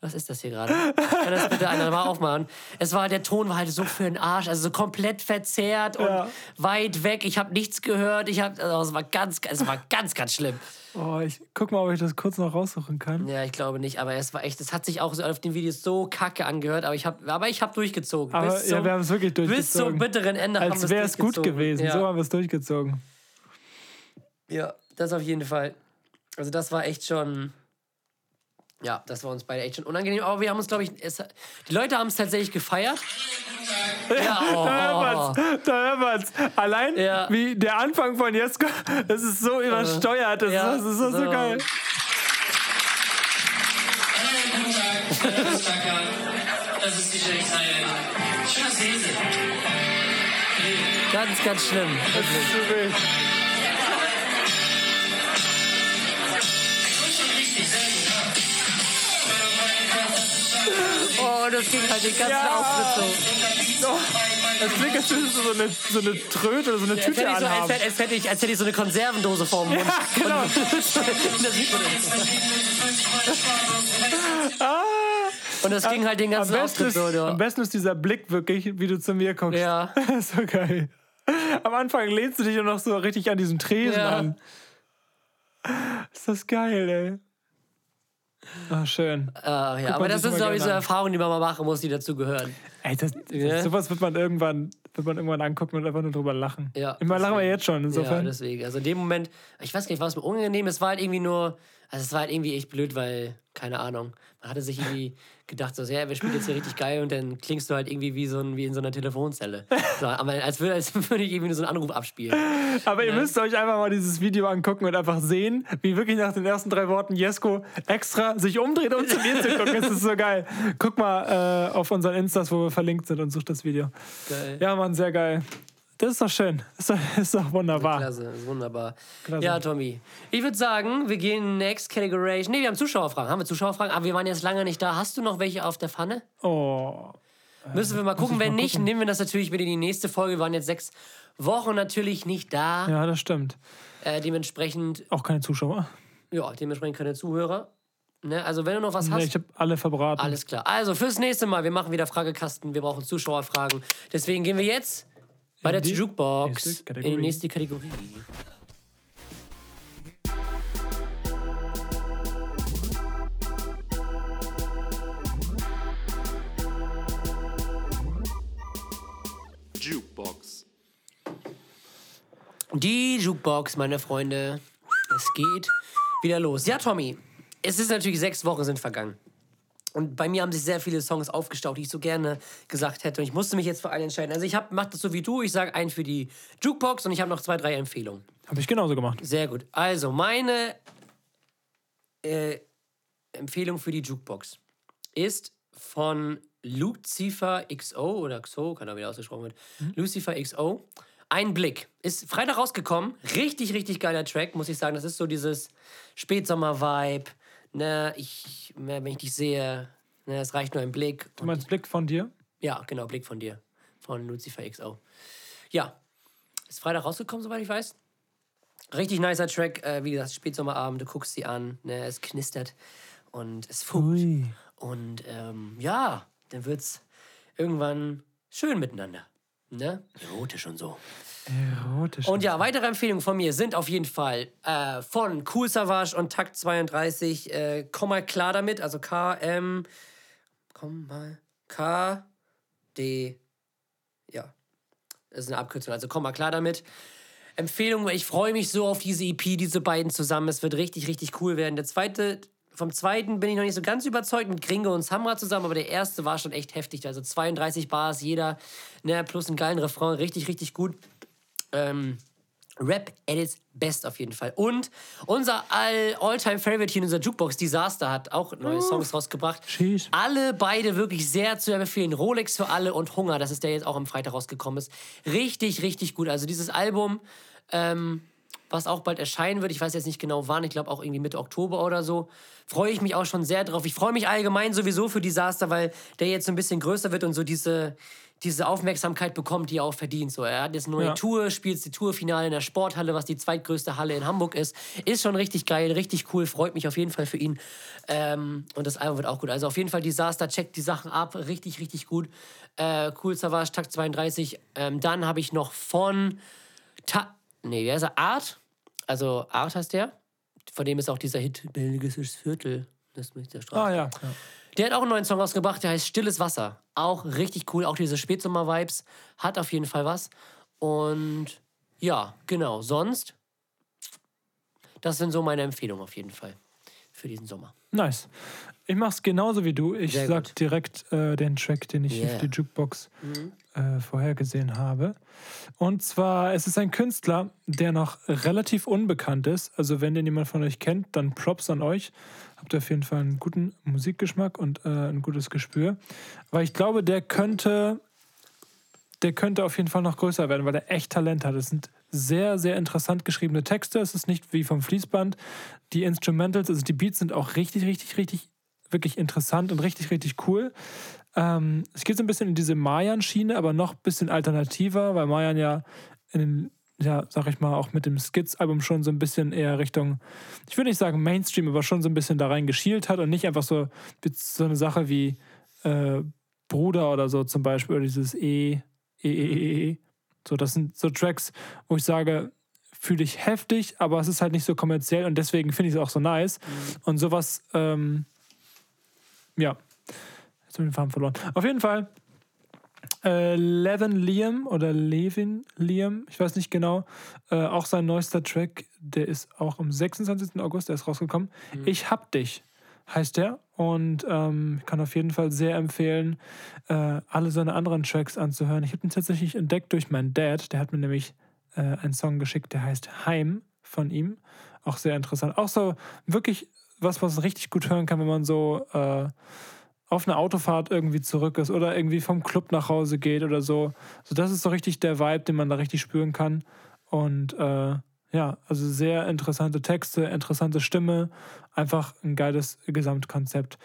was ist das hier gerade? Kann das bitte einer mal aufmachen? Es war, der Ton war halt so für den Arsch, also so komplett verzerrt und Ja. weit weg. Ich habe nichts gehört. Ich hab, also es war ganz, es war ganz, ganz schlimm. Oh, ich guck mal, ob ich das kurz noch raussuchen kann. Ja, ich glaube nicht, aber es war echt, es hat sich auch so auf den Videos so kacke angehört, aber ich habe aber ich habe durchgezogen. Aber bis ja, zum, wir haben es wirklich bis durchgezogen. zum bitteren Ende Als wäre es gut gewesen. Ja. So haben wir es durchgezogen. ja, das auf jeden Fall. Also das war echt schon ja, das war uns beide echt schon unangenehm, aber wir haben uns glaube ich es, die Leute haben es tatsächlich gefeiert. Ja, oh, Da hört man's. Da hört man's. Allein Ja. wie der Anfang von Jesko, das ist so übersteuert. Das, ja, ist, das ist so, so so. geil. Das ist die ganz ganz schlimm. Das ist so wild. Oh, das ging halt den ganzen Ja. Auftritt so. Oh, das klingt, als würdest du so eine, so eine Tröte oder so eine Als Tüte hätte, ich so, als, anhaben. hätte, als, hätte ich, als hätte ich so eine Konservendose vorm Mund. Ja, genau. nicht. Ah. Und das ging halt den Am ganzen besten, Auftritt ist, so. Ja. am besten ist dieser Blick wirklich, wie du zu mir guckst. Ja. So geil. Am Anfang lehnst du dich noch so richtig an diesen Tresen Ja. an. Ist das geil, ey. Ah, schön. Ah, ja, aber das sind, glaube ich, so. Erfahrungen, die man mal machen muss, die dazu gehören. Ey, das, Ja. das, sowas wird man irgendwann, wird man irgendwann angucken und einfach nur drüber lachen. Ja, Immer lachen wir jetzt schon, Ja, insofern. deswegen. Also in dem Moment, ich weiß gar nicht, war es mir unangenehm. Es war halt irgendwie nur, also es war halt irgendwie echt blöd, weil, keine Ahnung, man hatte sich irgendwie gedacht, so, ja, wir spielen jetzt hier richtig geil und dann klingst du halt irgendwie wie, so ein, wie in so einer Telefonzelle. So, aber als würde, als würde ich irgendwie nur so einen Anruf abspielen. Aber ihr müsst euch einfach mal dieses Video angucken und einfach sehen, wie wirklich nach den ersten drei Worten Jesko extra sich umdreht, um zu mir zu gucken. Es ist so geil. Guck mal äh, auf unseren Instas, wo wir verlinkt sind und sucht das Video. Geil. Ja, Mann, sehr geil. Das ist doch schön. Das ist doch, wunderbar. Klasse, wunderbar. Klasse. Ja, Tommy. Ich würde sagen, wir gehen next category. Nee, wir haben Zuschauerfragen. Haben wir Zuschauerfragen? Aber wir waren jetzt lange nicht da. Hast du noch welche auf der Pfanne? Oh. Müssen wir mal gucken. Wenn mal nicht, gucken. nehmen wir das natürlich wieder in die nächste Folge. Wir waren jetzt sechs Wochen natürlich nicht da. Ja, das stimmt. Äh, dementsprechend, Auch keine Zuschauer. ja, dementsprechend keine Zuhörer. Ne? Also, wenn du noch was Nee, hast, ich habe alle verbraten. alles klar. Also, fürs nächste Mal, wir machen wieder Fragekasten. Wir brauchen Zuschauerfragen. Deswegen gehen wir jetzt bei der Jukebox in die nächste Kategorie. Jukebox. Die Jukebox, meine Freunde. Es geht wieder los. Ja, Tommy, es ist natürlich sechs Wochen sind vergangen. Und bei mir haben sich sehr viele Songs aufgestaut, die ich so gerne gesagt hätte. Und ich musste mich jetzt für einen entscheiden. Also ich hab, mach das so wie du. Ich sage einen für die Jukebox und ich habe noch zwei, drei Empfehlungen. Habe ich genauso gemacht. Sehr gut. Also, meine äh, Empfehlung für die Jukebox ist von Lucifer XO oder XO, kann er wieder ausgesprochen wird. Lucifer XO. Ein Blick. Ist Freitag rausgekommen. Richtig, richtig geiler Track, muss ich sagen. Das ist so dieses Spätsommer-Vibe. Ne, ich, wenn ich dich sehe, ne, es reicht nur ein Blick. Du meinst Blick von dir? Ja, genau, Blick von dir. Von Lucifer XO. Ja, ist Freitag rausgekommen, soweit ich weiß. Richtig nicer Track, äh, wie gesagt, Spätsommerabend, du guckst sie an, ne, es knistert und es funkt. Ui. Und ähm, ja, dann wird's irgendwann schön miteinander. Ne? Erotisch und so. Erotisch. Und ja, weitere Empfehlungen von mir sind auf jeden Fall äh, von Cool Savage und Takt 32. Äh, komm mal klar damit, also K, M, komm mal, K, ja. Das ist eine Abkürzung, also komm mal klar damit. Empfehlung, ich freue mich so auf diese EP, diese beiden zusammen. Es wird richtig, richtig cool werden. Der zweite, vom zweiten bin ich noch nicht so ganz überzeugt mit Gringo und Samra zusammen, aber der erste war schon echt heftig. Also 32 Bars, jeder, ne, plus einen geilen Refrain, richtig, richtig gut. Ähm, Rap at its best auf jeden Fall. Und unser all- All-Time-Favorite hier in unserer Jukebox, Disaster, hat auch neue Songs rausgebracht. Sheesh. Alle beide wirklich sehr zu empfehlen. Rolex für alle und Hunger, das ist der jetzt auch am Freitag rausgekommen ist. Richtig, richtig gut. Also dieses Album, ähm, was auch bald erscheinen wird, ich weiß jetzt nicht genau wann, ich glaube auch irgendwie Mitte Oktober oder so, freue ich mich auch schon sehr drauf. Ich freue mich allgemein sowieso für Disaster, weil der jetzt so ein bisschen größer wird und so diese, diese Aufmerksamkeit bekommt, die er auch verdient. So, er hat jetzt eine neue Ja. Tour, spielt die Tourfinale in der Sporthalle, was die zweitgrößte Halle in Hamburg ist. Ist schon richtig geil, richtig cool, freut mich auf jeden Fall für ihn. Ähm, und das Album wird auch gut. Also auf jeden Fall Disaster, checkt die Sachen ab, richtig, richtig gut. Äh, cool Savage, Takt 32. Ähm, dann habe ich noch von Ta nee, wie heißt er? Art. Also Art heißt der. Von dem ist auch dieser Hit Belgisches Viertel. Das mit der Straße. Ah ja. ja. Der hat auch einen neuen Song rausgebracht, der heißt Stilles Wasser. Auch richtig cool, auch diese Spätsommer-Vibes. Hat auf jeden Fall was. Und ja, genau. Sonst, das sind so meine Empfehlungen auf jeden Fall für diesen Sommer. Nice. Ich mach's genauso wie du. Ich Sehr sag gut. direkt äh, den Track, den ich Yeah. auf die Jukebox äh, vorhergesehen habe. Und zwar, es ist ein Künstler, der noch relativ unbekannt ist. Also wenn den jemand von euch kennt, dann Props an euch. Habt ihr auf jeden Fall einen guten Musikgeschmack und äh, ein gutes Gespür. Weil ich glaube, der könnte, der könnte auf jeden Fall noch größer werden, weil er echt Talent hat. Es sind sehr, sehr interessant geschriebene Texte. Es ist nicht wie vom Fließband. Die Instrumentals, also die Beats sind auch richtig, richtig, richtig, wirklich interessant und richtig, richtig cool. Ähm, es geht so ein bisschen in diese Mayan-Schiene, aber noch ein bisschen alternativer, weil Mayan ja in den, ja, sag ich mal, auch mit dem Skits-Album schon so ein bisschen eher Richtung, ich würde nicht sagen Mainstream, aber schon so ein bisschen da rein geschielt hat und nicht einfach so, so eine Sache wie äh, Bruder oder so zum Beispiel, oder dieses E, E, E, E, E. So, das sind so Tracks, wo ich sage, fühle ich heftig, aber es ist halt nicht so kommerziell und deswegen finde ich es auch so nice. Und sowas, ähm, ja, jetzt habe ich den Faden verloren. Auf jeden Fall, äh, Levin Liam oder Levin Liam, ich weiß nicht genau, äh, auch sein neuester Track, der ist auch am 26. August, der ist rausgekommen. Ich hab dich heißt der und ähm, ich kann auf jeden Fall sehr empfehlen, äh, alle seine anderen Tracks anzuhören. Ich habe ihn tatsächlich entdeckt durch meinen Dad, der hat mir nämlich äh, einen Song geschickt, der heißt Heim von ihm. Auch sehr interessant. Auch so wirklich was, was man richtig gut hören kann, wenn man so äh, auf eine Autofahrt irgendwie zurück ist oder irgendwie vom Club nach Hause geht oder so. So, das ist so richtig der Vibe, den man da richtig spüren kann. Und äh, ja, also sehr interessante Texte, interessante Stimme, einfach ein geiles Gesamtkonzept.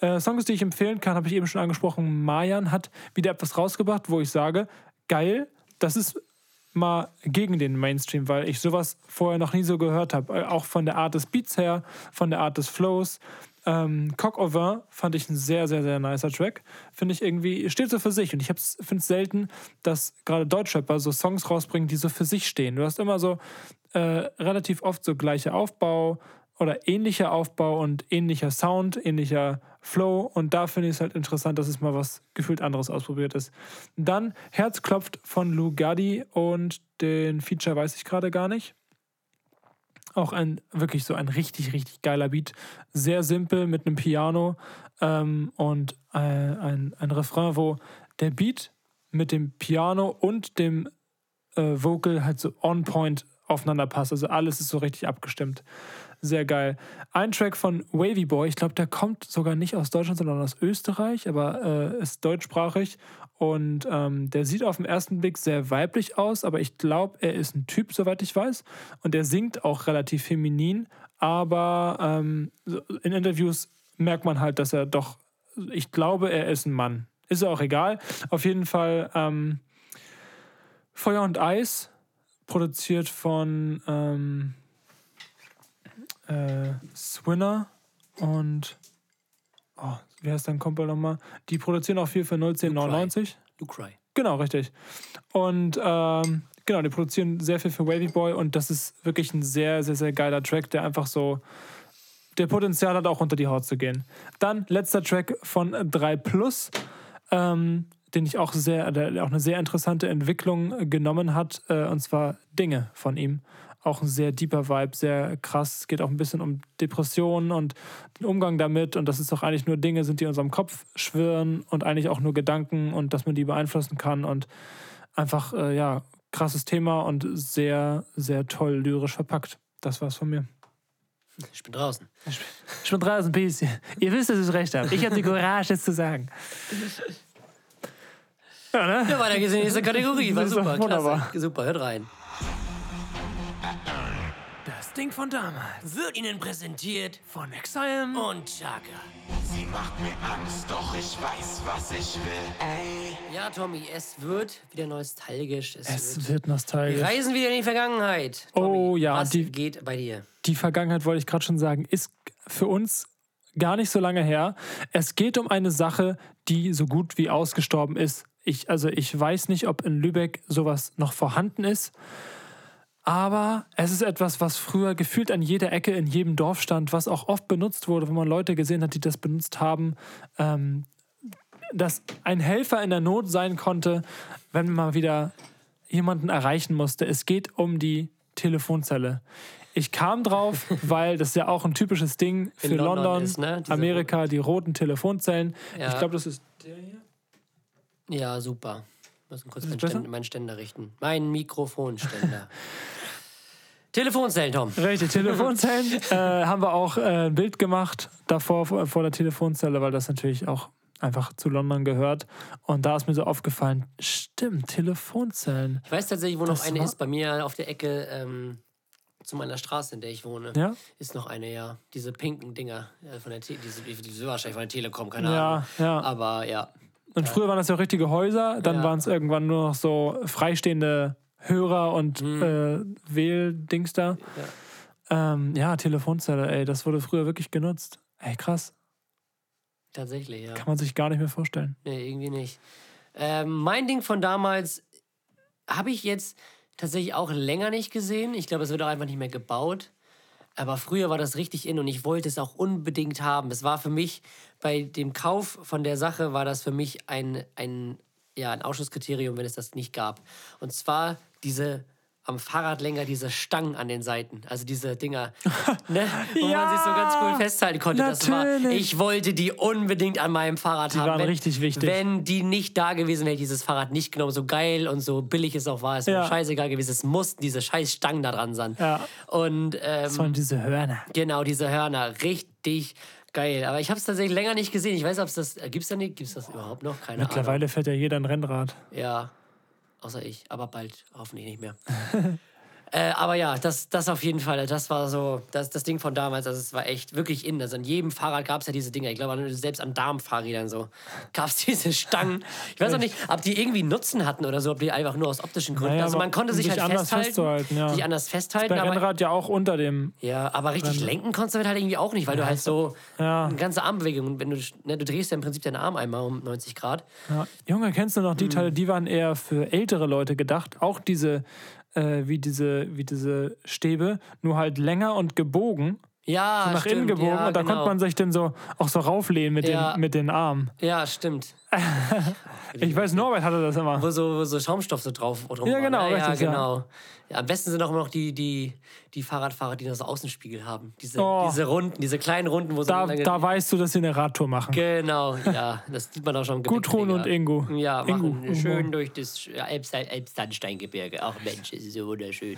Äh, Songs, die ich empfehlen kann, habe ich eben schon angesprochen. Mayan hat wieder etwas rausgebracht, wo ich sage, geil, das ist mal gegen den Mainstream, weil ich sowas vorher noch nie so gehört habe. Äh, Auch von der Art des Beats her, von der Art des Flows. Ähm, au vin fand ich ein sehr, sehr, sehr nicer Track. Finde ich irgendwie, steht so für sich. Und ich finde es selten, dass gerade Deutschrapper so Songs rausbringen, die so für sich stehen. Du hast immer so äh, relativ oft so gleicher Aufbau oder ähnlicher Aufbau und ähnlicher Sound, ähnlicher Flow. Und da finde ich es halt interessant, dass es mal was gefühlt anderes ausprobiert ist. Dann Herz klopft von Lou Gaddy und den Feature weiß ich gerade gar nicht. Auch ein wirklich so ein richtig, richtig geiler Beat. Sehr simpel mit einem Piano ähm, und äh, ein, ein Refrain, wo der Beat mit dem Piano und dem äh, Vocal halt so on point aufeinander passt. Also alles ist so richtig abgestimmt. Sehr geil. Ein Track von Wavy Boy, ich glaube, der kommt sogar nicht aus Deutschland, sondern aus Österreich, aber äh, ist deutschsprachig. Und ähm, der sieht auf den ersten Blick sehr weiblich aus, aber ich glaube, er ist ein Typ, soweit ich weiß. Und er singt auch relativ feminin, aber ähm, in Interviews merkt man halt, dass er doch, ich glaube, er ist ein Mann. Ist ja auch egal. Auf jeden Fall ähm, Feuer und Eis, produziert von ähm, äh, Swinner und oh, wie heißt dein Kumpel nochmal? Die produzieren auch viel für 01099. You cry. Genau, richtig. Und ähm, genau, die produzieren sehr viel für Wavy Boy und das ist wirklich ein sehr, sehr, sehr geiler Track, der einfach so der Potenzial hat, auch unter die Haut zu gehen. Dann letzter Track von 3 Plus, ähm, den ich auch sehr, der auch eine sehr interessante Entwicklung genommen hat, äh, und zwar Dinge von ihm. Auch ein sehr deeper Vibe, sehr krass. Es geht auch ein bisschen um Depressionen und den Umgang damit. Und dass es doch eigentlich nur Dinge sind, die in unserem Kopf schwirren und eigentlich auch nur Gedanken und dass man die beeinflussen kann. Und einfach, äh, ja, krasses Thema und sehr, sehr toll lyrisch verpackt. Das war's von mir. Ich bin draußen. Ich bin draußen, Peace. Ihr wisst, dass ich recht habe. Ich habe die Courage, das zu sagen. Ja, ne? Ja, weiter geht's in die nächste Kategorie. War super, wunderbar. klasse. Super, hört rein. Das Ding von damals. Wird Ihnen präsentiert Von Exile. und Chaka. Sie macht mir Angst, doch ich weiß, was ich will. Ey. Ja, Tommy, es wird wieder nostalgisch. Es, Es wird wird nostalgisch. Wir reisen wieder in die Vergangenheit. Tommy, Oh ja, Was die- geht bei dir? Die Vergangenheit, wollte ich gerade schon sagen, ist für uns gar nicht so lange her. Es geht um eine Sache, die so gut wie ausgestorben ist. Ich, also ich weiß nicht, ob in Lübeck sowas noch vorhanden ist. Aber es ist etwas, was früher gefühlt an jeder Ecke in jedem Dorf stand, was auch oft benutzt wurde, wo man Leute gesehen hat, die das benutzt haben. Ähm, dass ein Helfer in der Not sein konnte, wenn man mal wieder jemanden erreichen musste. Es geht um die Telefonzelle. Ich kam drauf, weil das ja auch ein typisches Ding für In London London, ist, ne? Amerika, die roten Telefonzellen. Ja. Ich glaube, das ist der hier. Ja, super. Ich muss kurz meinen? Ständer, meinen Ständer richten. Mein Mikrofonständer. Telefonzellen, Tom. Richtig, Telefonzellen. äh, haben wir auch äh, ein Bild gemacht davor vor, vor der Telefonzelle, weil das natürlich auch einfach zu London gehört. Und da ist mir so aufgefallen, stimmt, Telefonzellen. Ich weiß tatsächlich, wo noch Das eine war- ist. Bei mir auf der Ecke ähm, zu meiner Straße, in der ich wohne. Ja? Ist noch eine, ja. Diese pinken Dinger äh, von der Te diese, die sind wahrscheinlich von der Telekom, keine Ja, Ahnung. ja. Aber ja. Und früher waren das ja richtige Häuser, dann Ja. waren es irgendwann nur noch so freistehende Hörer und äh, Wähldings da. Ja. Ähm, ja, Telefonzelle, ey, das wurde früher wirklich genutzt. Ey, krass. Tatsächlich, ja. Kann man sich gar nicht mehr vorstellen. Nee, irgendwie nicht. Ähm, mein Ding von damals habe ich jetzt tatsächlich auch länger nicht gesehen. Ich glaube, es wird auch einfach nicht mehr gebaut. Aber früher war das richtig in und ich wollte es auch unbedingt haben. Es war für mich, bei dem Kauf von der Sache, war das für mich ein, ein, ja, ein Ausschlusskriterium, wenn es das nicht gab. Und zwar diese am Fahrradlänger diese Stangen an den Seiten, also diese Dinger, ne, wo man sich so ganz cool festhalten konnte. Das war, ich wollte die unbedingt an meinem Fahrrad Die haben. waren wenn, richtig wichtig. Wenn die nicht da gewesen wäre, hätte ich dieses Fahrrad nicht genommen. So geil und so billig es auch war, es Ja. mir scheißegal gewesen. Es mussten diese scheiß Stangen da dran sein. Ja. Und ähm, Das waren diese Hörner. genau, diese Hörner, richtig geil. Aber ich habe es tatsächlich länger nicht gesehen. Ich weiß, ob es das, gibt es da nicht, gibt es das überhaupt noch? Keine Mittlerweile fährt ja jeder ein Rennrad. Ahnung. Ja, außer ich, aber bald hoffentlich nicht mehr. Äh, aber ja, das, das auf jeden Fall, das war so, das, das Ding von damals, also es war echt wirklich in. Also an jedem Fahrrad gab es ja diese Dinger. Ich glaube, selbst an Darmfahrrädern so gab es diese Stangen. Ich weiß auch nicht, ob die irgendwie Nutzen hatten oder so, ob die einfach nur aus optischen Gründen. Naja, also man konnte sich halt anders festhalten. ja. Sich anders festhalten. Bei aber, Rennrad ja auch unter dem. ja, aber richtig lenken konntest du damit halt irgendwie auch nicht, weil du halt so Ja. eine ganze Armbewegung, und wenn du, ne, du drehst ja im Prinzip deinen Arm einmal um 90 Grad. Ja. Junge, kennst du noch Mhm. die Teile, die waren eher für ältere Leute gedacht. Auch diese, äh, wie diese, wie diese Stäbe, nur halt länger und gebogen. Ja, so nach stimmt, innen gebogen. ja, und da genau. konnte man sich dann so auch so rauflehnen mit, Ja. den, mit den Armen. Ja, stimmt. Ich weiß, Norbert hatte das immer. Wo so, wo so Schaumstoff so drauf drum Ja, genau, ne? ja, richtig, ja. genau. Ja, am besten sind auch immer noch die, die, die Fahrradfahrer, die noch so Außenspiegel haben. Diese, Oh. diese Runden, diese kleinen Runden, wo so Da, da weißt du, dass sie eine Radtour machen. Genau, ja, das sieht man auch schon. Gudrun und. Ingo. Ja, Ingo, schön durch das Elbsandsteingebirge. Ach Mensch, das ist so wunderschön.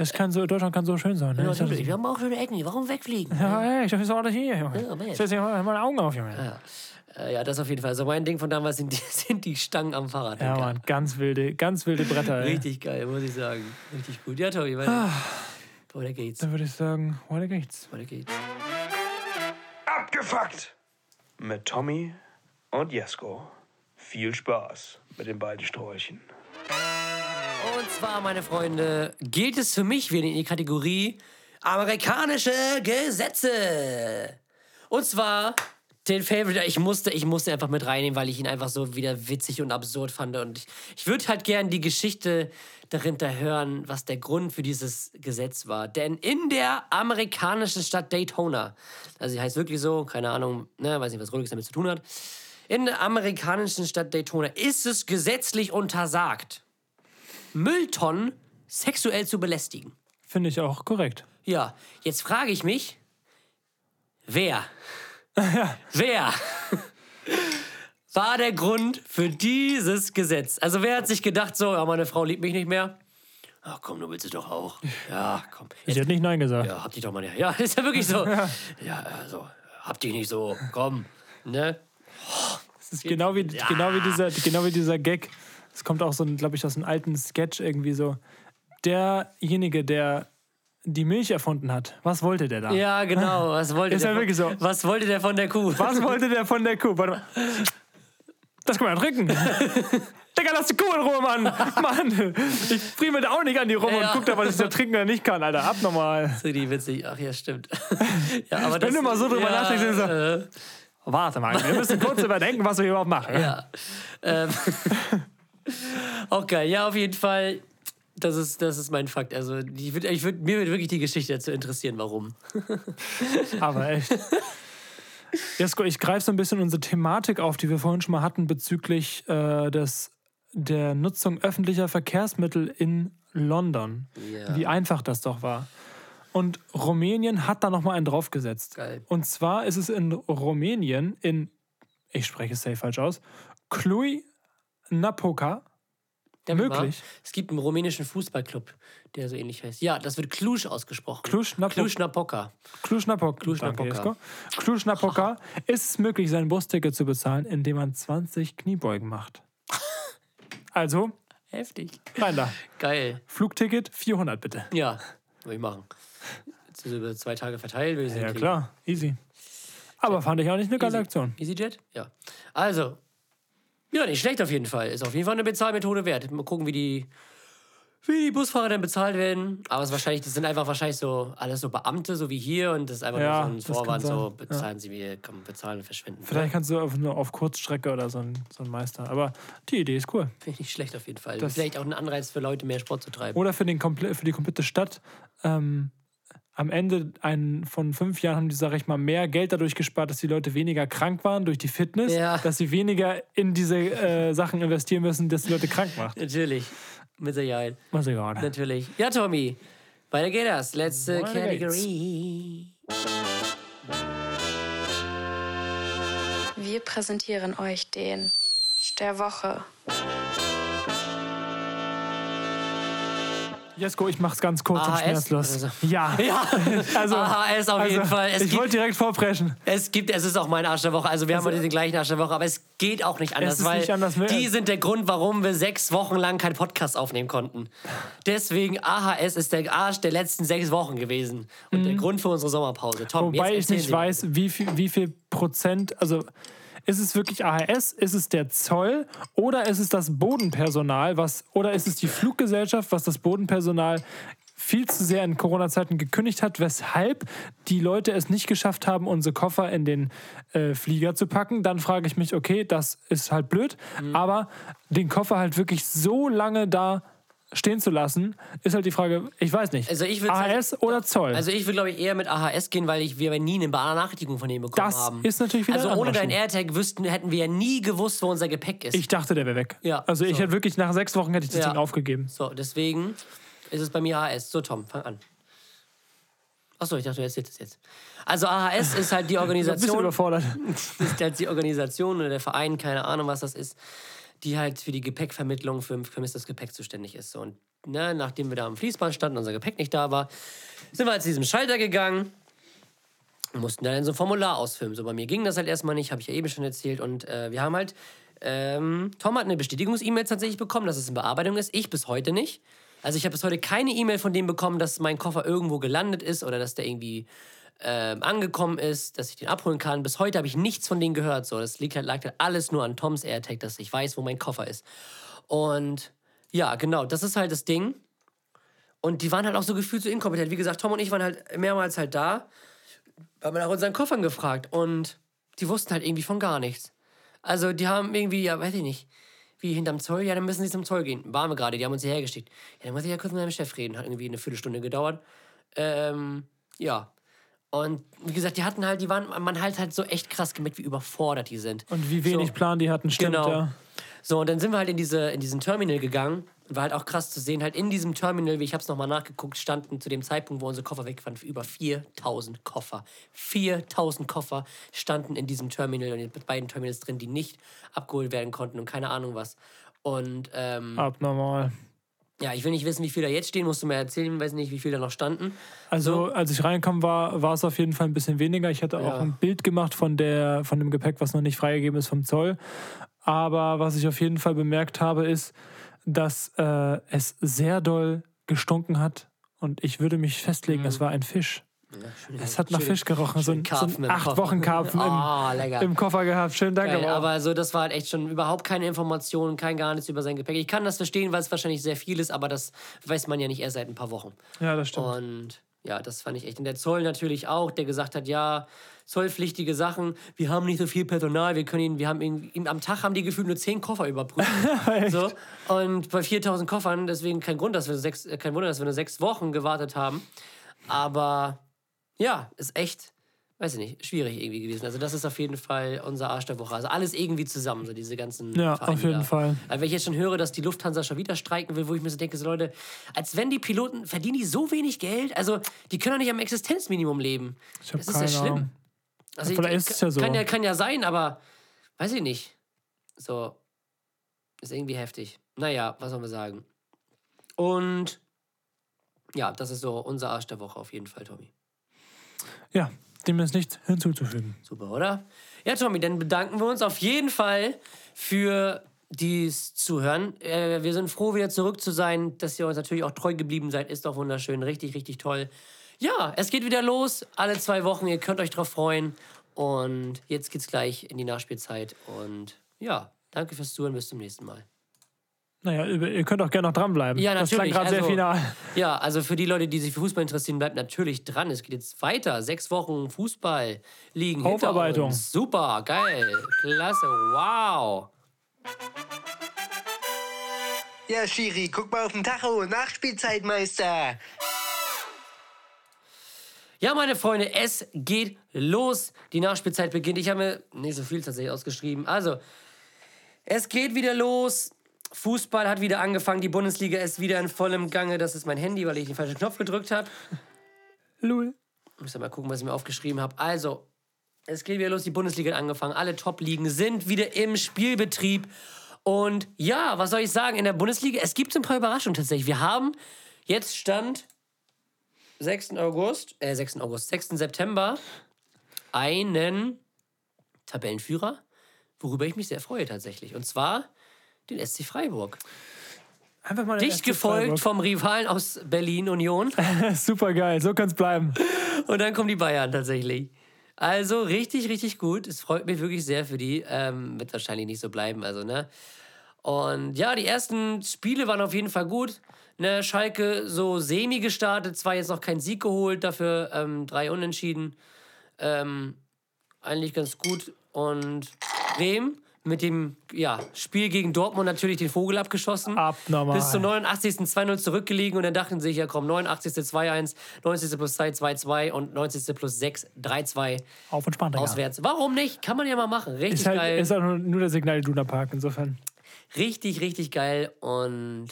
Das kann so, Deutschland kann so schön sein. Ne? Ja, Ich natürlich, wir haben auch schöne Ecken. Warum wegfliegen? ja, ey, ich dachte, das ist alles hier, Junge. Ja, Mensch. Setz dir mal meine Augen auf, Junge. Ja. Äh, ja, das auf jeden Fall. Also mein Ding von damals sind die, sind die Stangen am Fahrrad. Ja, Mann, ganz wilde, ganz wilde Bretter, ey. Richtig geil, muss ich sagen. Richtig gut. Ja, Tobi, weiter. Weiter geht's. Dann würde ich sagen, weiter geht's. Weiter geht's. Abgefuckt! Mit Tommy und Jesko. Viel Spaß mit den beiden Sträuchen. Und zwar, meine Freunde, gilt es für mich wieder in die Kategorie amerikanische Gesetze. Und zwar den Favorite, ich musste, ich musste einfach mit reinnehmen, weil ich ihn einfach so wieder witzig und absurd fand. Und ich, ich würde halt gern die Geschichte dahinter hören, was der Grund für dieses Gesetz war. Denn in der amerikanischen Stadt Daytona, also sie heißt wirklich so, keine Ahnung, ne, weiß nicht, was Rolex damit zu tun hat. In der amerikanischen Stadt Daytona ist es gesetzlich untersagt, Mülltonnen sexuell zu belästigen. Finde ich auch korrekt. Ja, jetzt frage ich mich, wer? Wer war der Grund für dieses Gesetz? Also wer hat sich gedacht, so, ja, meine Frau liebt mich nicht mehr? Ach komm, du willst es doch auch. Ja, komm. Ich hätte nicht Nein gesagt. Ja, hab dich doch mal nicht. Ja, ist ja wirklich so. Ja, also, hab dich nicht so. Komm, ne? Das ist genau wie, genau, wie dieser, genau wie dieser Gag. Es kommt auch so, glaube ich, aus einem alten Sketch irgendwie so. Derjenige, der die Milch erfunden hat, was wollte der da? Ja, genau. Was wollte Ist der wirklich so. Was wollte der von der Kuh? Was wollte der von der Kuh? Warte mal. Das kann man ja trinken. Digga, lass die Kuh in Ruhe, Mann. Mann, ich friemel da auch nicht an die rum Ja. und guck da, was ich da trinken oder nicht kann, Alter. Abnormal. So die witzig. Ach ja, stimmt. ja, aber Wenn das, du mal so drüber ja, nachdenkst, dann so, äh, Warte mal, wir müssen kurz überdenken, was wir überhaupt machen. Ja. Ähm, geil. Ja, auf jeden Fall. Das ist, das ist mein Fakt. Also, ich würd, ich würd, mir würde wirklich die Geschichte dazu interessieren, warum. Aber echt. Jesko, ich greife so ein bisschen unsere Thematik auf, die wir vorhin schon mal hatten, bezüglich äh, des, der Nutzung öffentlicher Verkehrsmittel in London. Ja. Wie einfach das doch war. Und Rumänien hat da nochmal einen draufgesetzt. Geil. Und zwar ist es in Rumänien, in, ich spreche es safe falsch aus, Cluj-Napoca Der möglich. wahr. Es gibt einen rumänischen Fußballclub, der so ähnlich heißt. Ja, das wird Cluj ausgesprochen. Cluj-Napoca. Cluj-Napoca. Cluj-Napoca. Cluj-Napoca. Danke, Jesko. Cluj-Napoca ist es möglich, sein Busticket zu bezahlen, indem man 20 Kniebeugen macht. Also, Heftig. rein da. Geil. Flugticket 400 bitte. Ja, würde ich machen. Jetzt ist über zwei Tage verteilt. ich Ja, klar. Easy. Aber fand ich auch nicht eine geile Easy. Aktion. EasyJet? Ja. Also, ja, nicht schlecht auf jeden Fall. Ist auf jeden Fall eine Bezahlmethode wert. Mal gucken, wie die, wie die Busfahrer dann bezahlt werden. Aber es ist wahrscheinlich, das sind einfach wahrscheinlich so alles so Beamte, so wie hier. Und das ist einfach Ja, nur so ein Vorwand, so bezahlen sie mir, komm, bezahlen und verschwinden. Vielleicht kannst du auf, nur auf Kurzstrecke oder so ein, so ein Meister. Aber die Idee ist cool. Finde ich nicht schlecht auf jeden Fall. Das- Vielleicht auch ein Anreiz für Leute, mehr Sport zu treiben. Oder für, den für die komplette Stadt. Ähm, am Ende ein, von fünf Jahren haben die, sag ich mal, mehr Geld dadurch gespart, dass die Leute weniger krank waren durch die Fitness, Ja. dass sie weniger in diese äh, Sachen investieren müssen, dass die Leute krank macht. Natürlich. Mit Sicherheit. Was egal. Natürlich. Ja, Tommy. Weiter geht das. Letzte Weiter geht's. Category. Wir präsentieren euch den der Woche. Jesko, ich mach's ganz kurz und AHS? schmerzlos. Also- Ja. Ja, Also, AHS auf jeden also, Fall. Es ich wollte direkt vorpreschen. Es gibt, es ist auch mein Arsch der Woche. Also wir haben heute den gleichen Arsch der Woche, aber es geht auch nicht anders, weil nicht anders mehr. die sind der Grund, warum wir sechs Wochen lang keinen Podcast aufnehmen konnten. Deswegen AHS ist der Arsch der letzten sechs Wochen gewesen und der Grund für unsere Sommerpause. Tom, Mhm. Wobei ich nicht Sie. weiß, wie viel, wie viel Prozent, also ist es wirklich AHS, ist es der Zoll oder ist es das Bodenpersonal, was, oder ist es die Fluggesellschaft, was das Bodenpersonal viel zu sehr in Corona-Zeiten gekündigt hat, weshalb die Leute es nicht geschafft haben, unsere Koffer in den äh, Flieger zu packen. Dann frage ich mich, okay, das ist halt blöd, Mhm. aber den Koffer halt wirklich so lange da stehen zu lassen, ist halt die Frage, ich weiß nicht, Also ich AHS oder Zoll? Also ich will, glaube ich, eher mit AHS gehen, weil ich, wir nie eine Benachrichtigung von denen bekommen Das haben. ist natürlich wieder Also ohne anderer dein Schuh. AirTag wüssten, hätten wir ja nie gewusst, wo unser Gepäck ist. Ich dachte, der wäre weg. Ja, Also ich so. hätte wirklich nach sechs Wochen hätte ich das Ja. Ding aufgegeben. So, deswegen ist es bei mir AHS. So, Tom, fang an. Achso, ich dachte, du erzählst es jetzt. Also AHS ist halt die Ich bin Organisation, überfordert. ist halt die Organisation oder der Verein, keine Ahnung, was das ist, die halt für die Gepäckvermittlung für vermisstes Gepäck zuständig ist. Und ne, nachdem wir da am Fließband standen, unser Gepäck nicht da war, sind wir halt zu diesem Schalter gegangen und mussten dann so ein Formular ausfüllen. So, bei mir ging das halt erstmal nicht, habe ich ja eben schon erzählt. Und äh, wir haben halt, ähm, Tom hat eine Bestätigungs-E-Mail tatsächlich bekommen, dass es in Bearbeitung ist. Ich bis heute nicht. Also ich habe bis heute keine E-Mail von dem bekommen, dass mein Koffer irgendwo gelandet ist oder dass der irgendwie ähm, angekommen ist, dass ich den abholen kann. Bis heute habe ich nichts von denen gehört. So, das liegt halt, lag halt alles nur an Toms AirTag, dass ich weiß, wo mein Koffer ist. Und ja, genau, das ist halt das Ding. Und die waren halt auch so gefühlt so inkompetent. Wie gesagt, Tom und ich waren halt mehrmals halt da, haben nach unseren Koffern gefragt. Und die wussten halt irgendwie von gar nichts. Also die haben irgendwie, ja, weiß ich nicht, wie hinterm Zoll, ja, dann müssen sie zum Zoll gehen. Waren wir gerade, die haben uns hierher geschickt. Ja, dann muss ich ja kurz mit meinem Chef reden. Hat irgendwie eine Viertelstunde gedauert. Ähm, ja. Und wie gesagt, die hatten halt, die waren, man halt halt so echt krass gemerkt, wie überfordert die sind. Und wie wenig so. Plan die hatten, stimmt, Genau. ja. So, und dann sind wir halt in, diese, in diesen Terminal gegangen. War halt auch krass zu sehen, halt in diesem Terminal, wie ich habe es nochmal nachgeguckt, standen zu dem Zeitpunkt, wo unsere Koffer weg waren, über 4000 Koffer. 4000 Koffer standen in diesem Terminal und in beiden Terminals drin, die nicht abgeholt werden konnten und keine Ahnung was. Und ähm, Abnormal. Ja, ich will nicht wissen, wie viel da jetzt stehen, musst du mir erzählen, weiß nicht, wie viel da noch standen. Also, als ich reinkam, war, war es auf jeden Fall ein bisschen weniger. Ich hatte auch Ja. ein Bild gemacht von, der, von dem Gepäck, was noch nicht freigegeben ist vom Zoll. Aber was ich auf jeden Fall bemerkt habe, ist, dass äh, es sehr doll gestunken hat. Und ich würde mich festlegen, es war ein Fisch. Es hat nach Fisch gerochen. So ein, so Karpfen ein im acht. Wochen Karpfen lecker. im, im Koffer gehabt. Schönen Dank. Geil, aber so, das war halt echt schon überhaupt keine Informationen, kein gar nichts über sein Gepäck. Ich kann das verstehen, weil es wahrscheinlich sehr viel ist, aber das weiß man ja nicht erst seit ein paar Wochen. ja, das stimmt. Und ja, das fand ich echt. Und der Zoll natürlich auch, der gesagt hat, ja, zollpflichtige Sachen, wir haben nicht so viel Personal, wir können ihn, wir haben ihn, am Tag haben die gefühlt nur zehn Koffer überprüft. so. Und bei 4000 Koffern, deswegen kein Grund, dass wir sechs, äh, kein Wunder, dass wir nur sechs Wochen gewartet haben. Aber ja, ist echt, weiß ich nicht, schwierig irgendwie gewesen. Also das ist auf jeden Fall unser Arsch der Woche. Also alles irgendwie zusammen, so diese ganzen Ja, Vereine auf jeden da. Fall. Also wenn ich jetzt schon höre, dass die Lufthansa schon wieder streiken will, wo ich mir so denke, so Leute, als wenn die Piloten, verdienen die so wenig Geld? Also die können doch nicht am Existenzminimum leben. Ich hab das ist keine ja schlimm. Ahnung. Also Vielleicht ich- ist es ja so. Kann ja, kann ja sein, aber weiß ich nicht. So, ist irgendwie heftig. Naja, was soll man sagen? Und ja, das ist so unser Arsch der Woche auf jeden Fall, Tommy. Ja, dem ist nichts hinzuzufügen. Super, oder? Ja, Tommy, dann bedanken wir uns auf jeden Fall für dies Zuhören. Äh, wir sind froh, wieder zurück zu sein. Dass ihr uns natürlich auch treu geblieben seid, ist doch wunderschön. Richtig, richtig toll. Ja, es geht wieder los. Alle zwei Wochen. Ihr könnt euch drauf freuen. Und jetzt geht's gleich in die Nachspielzeit. Und ja, danke fürs Zuhören. Bis zum nächsten Mal. Naja, ihr könnt auch gerne noch dranbleiben. Ja, Das klang natürlich. gerade sehr Also, final. Ja, also für die Leute, die sich für Fußball interessieren, bleibt natürlich dran. Es geht jetzt weiter. Sechs Wochen Fußball liegen hinter Aufarbeitung. uns. Super, geil, klasse, wow. Ja, Schiri, guck mal auf den Tacho. Nachspielzeitmeister. Ja, meine Freunde, es geht los. Die Nachspielzeit beginnt. Ich habe mir nicht so viel tatsächlich ausgeschrieben. Also, es geht wieder los. Fußball hat wieder angefangen. Die Bundesliga ist wieder in vollem Gange. Das ist mein Handy, weil ich den falschen Knopf gedrückt habe. Lul. Ich muss ja mal gucken, was ich mir aufgeschrieben habe. Also, es geht wieder los. Die Bundesliga hat angefangen. Alle Top-Ligen sind wieder im Spielbetrieb. Und ja, was soll ich sagen? In der Bundesliga, es gibt ein paar Überraschungen tatsächlich. Wir haben jetzt Stand 6. August, äh, 6. August, 6. September einen Tabellenführer, worüber ich mich sehr freue tatsächlich. Und zwar den SC Freiburg. Einfach mal Dicht gefolgt Freiburg. vom Rivalen aus Berlin Union. Super geil, so kann es bleiben. Und dann kommen die Bayern tatsächlich. Also richtig, richtig gut. Es freut mich wirklich sehr für die. Ähm, wird wahrscheinlich nicht so bleiben, also, ne? Und ja, die ersten Spiele waren auf jeden Fall gut. Ne, Schalke so semi gestartet, zwar jetzt noch kein Sieg geholt, dafür ähm, drei Unentschieden. Ähm, eigentlich ganz gut. Und Bremen mit dem ja, Spiel gegen Dortmund natürlich den Vogel abgeschossen. Abnormal. Bis zum 89. 2-0 zurückgelegen und dann dachten sie sich, ja komm, 89. 2-1, 90. plus 2 2-2 und 90. plus 6 3-2 Auf und spannend. auswärts. Warum nicht? Kann man ja mal machen. Richtig Ist halt geil. ist auch nur, nur der Signal Iduna Park, insofern. Richtig, richtig geil. Und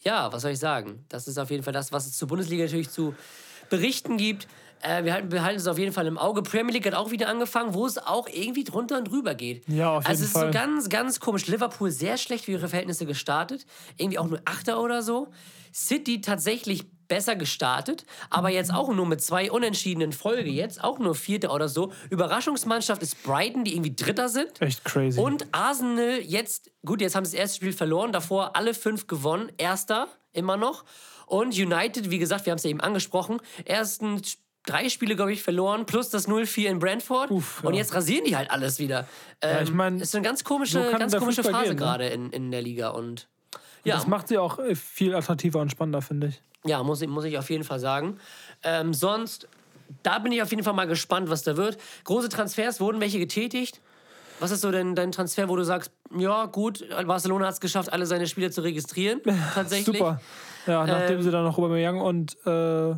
ja, was soll ich sagen? Das ist auf jeden Fall das, was es zur Bundesliga natürlich zu berichten gibt. Äh, wir, halten, wir halten es auf jeden Fall im Auge. Premier League hat auch wieder angefangen, wo es auch irgendwie drunter und drüber geht. Ja, auf also jeden es ist Fall. so ganz, ganz komisch. Liverpool sehr schlecht für ihre Verhältnisse gestartet. Irgendwie auch nur Achter oder so. City tatsächlich besser gestartet, aber jetzt auch nur mit zwei unentschiedenen Folge jetzt, auch nur Vierter oder so. Überraschungsmannschaft ist Brighton, die irgendwie Dritter sind. Echt crazy. Und Arsenal jetzt, gut, jetzt haben sie das erste Spiel verloren, davor alle fünf gewonnen, erster immer noch. Und United, wie gesagt, wir haben es ja eben angesprochen, ersten Sp- drei Spiele, glaube ich, verloren, plus das 0-4 in Brentford. Und jetzt rasieren die halt alles wieder. Ähm, Ja, ich mein, ist eine ganz komische, so ganz komische Fußball Phase ne? gerade in, in der Liga. Und Ja. ja, Das macht sie auch äh, viel attraktiver und spannender, finde ich. ja muss, ich- muss ich auf jeden Fall sagen. Ähm, sonst, da bin ich auf jeden Fall mal gespannt, was da wird. Große Transfers, wurden welche getätigt? Was ist so denn dein Transfer, wo du sagst, ja gut, Barcelona hat es geschafft, alle seine Spieler zu registrieren, tatsächlich. Super. Ja, nachdem Ähm, sie dann noch Aubameyang und äh,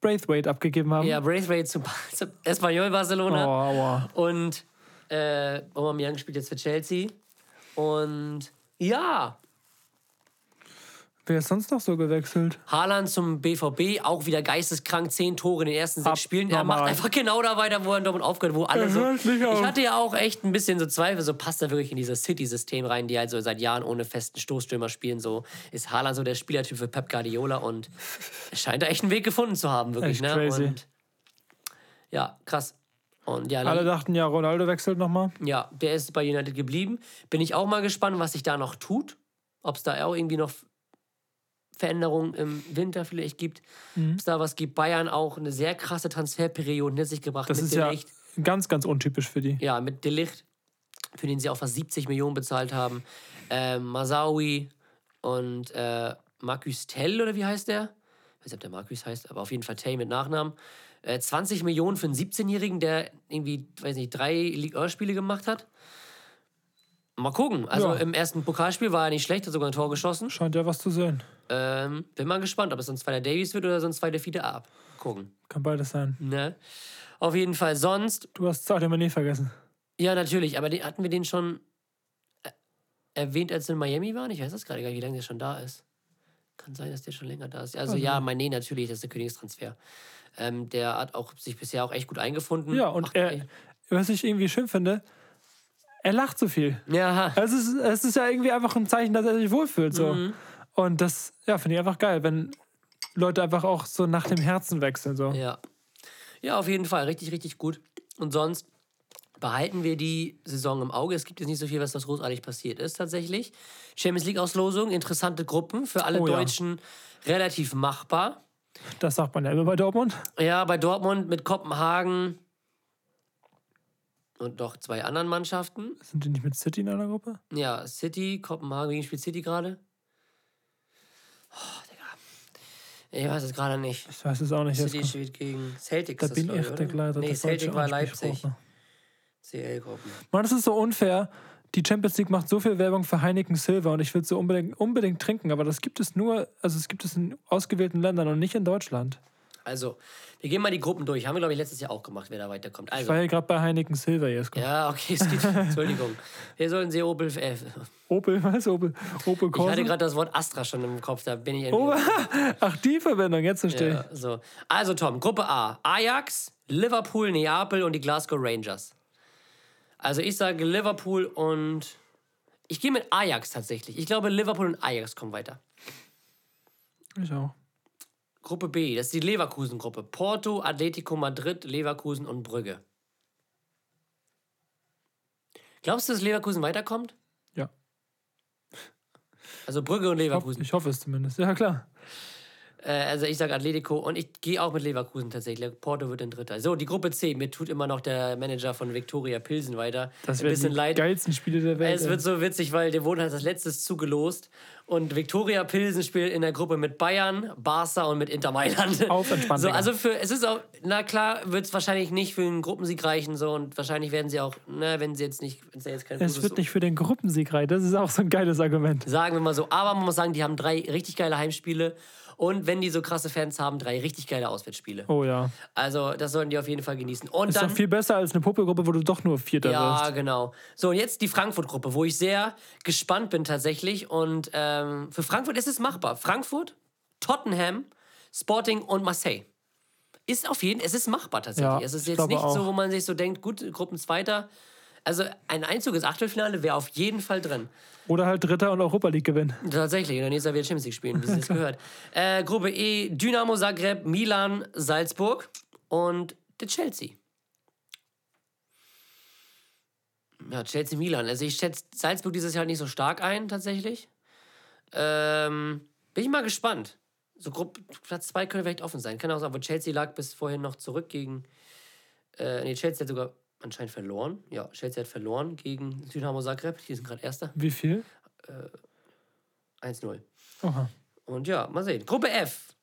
Braithwaite abgegeben haben. Ja, Braithwaite zu, zu Espanyol Barcelona. Oh, aua. Und äh, Aubameyang spielt jetzt für Chelsea. Und ja, Wer ist sonst noch so gewechselt? Haaland zum BVB, auch wieder geisteskrank, zehn Tore in den ersten sechs Spielen. Er macht einfach genau da weiter, wo er in Dortmund aufgehört, wo alle so. auf. Ich hatte ja auch echt ein bisschen so Zweifel, so passt er wirklich in dieses City-System rein, die halt so seit Jahren ohne festen Stoßstürmer spielen. So ist Haaland so der Spielertyp für Pep Guardiola und scheint da echt einen Weg gefunden zu haben, wirklich. Echt ne? crazy. Und ja, krass. Und ja, Alle dachten ja, Ronaldo wechselt nochmal. ja, der ist bei United geblieben. Bin ich auch mal gespannt, was sich da noch tut. Ob es da auch irgendwie noch Veränderungen im Winter vielleicht gibt. Mhm. Ob es da was gibt. Bayern auch eine sehr krasse Transferperiode hinter sich gebracht. Das ist ja Delicht. ganz, ganz untypisch für die. Ja, mit Delicht, für den sie auch fast 70 Millionen bezahlt haben. Ähm, Masawi und äh, Marcus Tell, oder wie heißt der? Ich weiß nicht, ob der Marcus heißt, aber auf jeden Fall Tay mit Nachnamen. Äh, 20 Millionen für einen 17-Jährigen, der irgendwie, weiß nicht, drei Ligue-1-Spiele gemacht hat. Mal gucken. Also Ja. im ersten Pokalspiel war er nicht schlecht, hat sogar ein Tor geschossen. Scheint ja was zu sein. Ähm, bin mal gespannt, ob es sonst zweiter Davies wird oder sonst zweiter Fiete ab. Gucken. Kann beides sein. Ne? Auf jeden Fall sonst. Du hast Sadio Mané vergessen. Ja, natürlich, aber den, hatten wir den schon äh, erwähnt, als wir in Miami waren? Ich weiß das gerade gar nicht, wie lange der schon da ist. Kann sein, dass der schon länger da ist. Also Also. ja, Mané natürlich, das ist der Königstransfer. Ähm, der hat auch sich bisher auch echt gut eingefunden. Ja, und er, was ich irgendwie schön finde, er lacht so viel. Ja. Es ist, es ist ja irgendwie einfach ein Zeichen, dass er sich wohlfühlt. So. Mhm. Und das, ja, finde ich einfach geil, wenn Leute einfach auch so nach dem Herzen wechseln. So. Ja. Ja, auf jeden Fall. Richtig, richtig gut. Und sonst behalten wir die Saison im Auge. Es gibt jetzt nicht so viel, was da großartig passiert ist, tatsächlich. Champions League-Auslosung, interessante Gruppen, für alle Oh ja. Deutschen relativ machbar. Das sagt man ja immer bei Dortmund. Ja, bei Dortmund mit Kopenhagen und noch zwei anderen Mannschaften. Sind die nicht mit City in einer Gruppe? Ja, City, Kopenhagen, gegen spielt City gerade? Oh, Digga. Ich weiß es gerade nicht. Ich weiß es auch nicht. City spielt gegen Celtic. Da bin ich der? Kleider. Nee, Celtic war Leipzig. CL-Gruppen. Mann, das ist so unfair. Die Champions League macht so viel Werbung für Heineken Silver und ich würde so unbedingt, unbedingt trinken, aber das gibt es nur, also es gibt es in ausgewählten Ländern und nicht in Deutschland. Also, wir gehen mal die Gruppen durch. Haben wir, glaube ich, letztes Jahr auch gemacht, wer da weiterkommt. Ich Also, war ja gerade bei Heineken Silver jetzt. ja, okay, es geht. Entschuldigung. Wir sollen sie Opel. Äh, Opel, was? Opel, Opel ich Corsa? hatte gerade das Wort Astra schon im Kopf, da bin ich. Oh, ach, die Verbindung, jetzt verstehe Ja, so. Also, Tom, Gruppe A: Ajax, Liverpool, Neapel und die Glasgow Rangers. Also, ich sage Liverpool und. Ich gehe mit Ajax tatsächlich. Ich glaube, Liverpool und Ajax kommen weiter. ich. Ich auch. Gruppe B, das ist die Leverkusen-Gruppe. Porto, Atletico Madrid, Leverkusen und Brügge. Glaubst du, dass Leverkusen weiterkommt? Ja. Also Brügge und Ich hoffe, Leverkusen. ich hoffe es zumindest. Ja, klar. Äh, also ich sage Atletico und ich gehe auch mit Leverkusen tatsächlich. Porto wird in Dritter. So, die Gruppe C. Mir tut immer noch der Manager von Viktoria Pilsen weiter. Das bisschen die leid. geilsten Spiele der Welt. Es wird so witzig, weil der wurden halt als letztes zugelost. Und Viktoria Pilsen spielt in der Gruppe mit Bayern, Barca und mit Inter Mailand. Auf entspannt, So, also für, es ist auch, na klar, wird es wahrscheinlich nicht für einen Gruppensieg reichen. So, und wahrscheinlich werden sie auch, na, wenn sie jetzt nicht, wenn es jetzt kein es wird nicht für den Gruppensieg rein. Das ist auch so ein geiles Argument. Sagen wir mal so. Aber man muss sagen, die haben drei richtig geile Heimspiele. Und wenn die so krasse Fans haben, drei richtig geile Auswärtsspiele. Oh ja. Also, das sollten die auf jeden Fall genießen. Und ist dann. doch viel besser als eine Puppelgruppe, wo du doch nur Vierter Ja, wirst. genau. So, und jetzt die Frankfurt-Gruppe, wo ich sehr gespannt bin tatsächlich. Und ähm, für Frankfurt ist es machbar. Frankfurt, Tottenham, Sporting und Marseille. Ist auf jeden es ist machbar tatsächlich. Ja, es ist jetzt nicht auch. so, wo man sich so denkt, gut, Gruppenzweiter. Also ein Einzug ins Achtelfinale wäre auf jeden Fall drin. Oder halt Dritter und Europa League gewinnen. Tatsächlich, und dann nächstes Jahr wieder Champions League spielen, wie es jetzt gehört. Äh, Gruppe E, Dynamo Zagreb, Milan, Salzburg und der Chelsea. Ja, Chelsea-Milan. Also ich schätze Salzburg dieses Jahr nicht so stark ein, tatsächlich. Ähm, bin ich mal gespannt. So Gruppe, Platz 2 könnte vielleicht offen sein. Kann auch sein, aber Chelsea lag bis vorhin noch zurück gegen. Äh, nee, Chelsea hat sogar anscheinend verloren. Ja, Chelsea hat verloren gegen Dynamo Zagreb. Die sind gerade Erster. Wie viel? Äh, 1-0. Oha. Und ja, mal sehen. Gruppe F.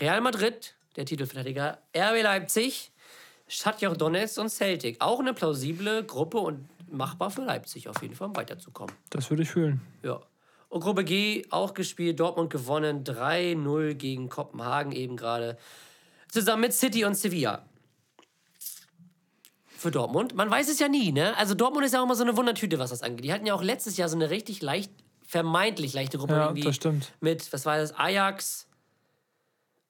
Real Madrid, der Titelverteidiger. RB Leipzig, Schatjoch Donetsk und Celtic. Auch eine plausible Gruppe und machbar für Leipzig auf jeden Fall, um weiterzukommen. Das würde ich fühlen. Ja. Und Gruppe G auch gespielt, Dortmund gewonnen, 3-0 gegen Kopenhagen eben gerade. Zusammen mit City und Sevilla. Für Dortmund. Man weiß es ja nie, ne? Also Dortmund ist ja auch immer so eine Wundertüte, was das angeht. Die hatten ja auch letztes Jahr so eine richtig leicht, vermeintlich leichte Gruppe Ja, das stimmt. mit, was war das, Ajax.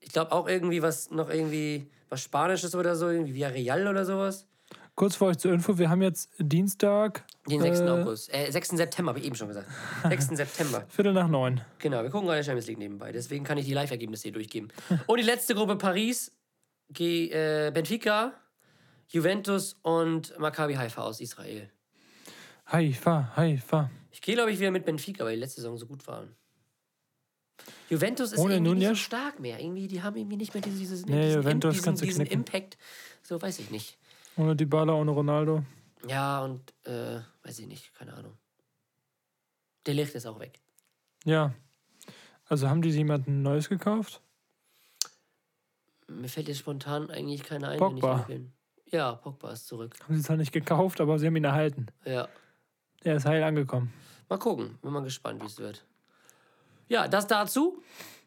Ich glaube auch irgendwie was, noch irgendwie was Spanisches oder so, irgendwie Villarreal oder sowas. Kurz vor euch zur Info, wir haben jetzt Dienstag. Den 6. äh, August. Äh, 6. September, habe ich eben schon gesagt. 6. September. Viertel nach neun. Genau, wir gucken gerade Champions League nebenbei. Deswegen kann ich die Live-Ergebnisse hier durchgeben. Und die letzte Gruppe Paris, G äh, Benfica, Juventus und Maccabi Haifa aus Israel. Haifa, Haifa. Ich gehe, glaube ich, wieder mit Benfica, weil die letzte Saison so gut waren. Juventus ist Ohne irgendwie nicht so Nunez? stark mehr. Irgendwie, die haben irgendwie nicht mehr dieses, dieses, Nee, diesen, Juventus diesen, kannst du diesen. Impact. So weiß ich nicht. Ohne Dybala, ohne Ronaldo. Ja, und äh, weiß ich nicht, keine Ahnung. Der Licht ist auch weg. Ja. Also haben die jemanden Neues gekauft? Mir fällt jetzt spontan eigentlich keiner ein, Pogba. wenn ich. Ja, Pogba ist zurück. Haben sie zwar nicht gekauft, aber sie haben ihn erhalten. Ja. Er ist heil angekommen. Mal gucken. Bin mal gespannt, wie es wird. Ja, das dazu,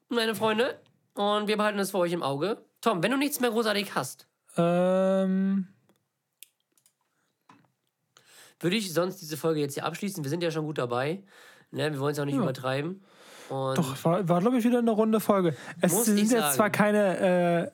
meine Freunde. Und wir behalten es für euch im Auge. Tom, wenn du nichts mehr großartig hast, Ähm, würde ich sonst diese Folge jetzt hier abschließen. Wir sind ja schon gut dabei. Ne, wir wollen es auch nicht Ja. übertreiben. Und doch, war, war glaube ich, wieder eine runde Folge. Es sind jetzt zwar keine äh,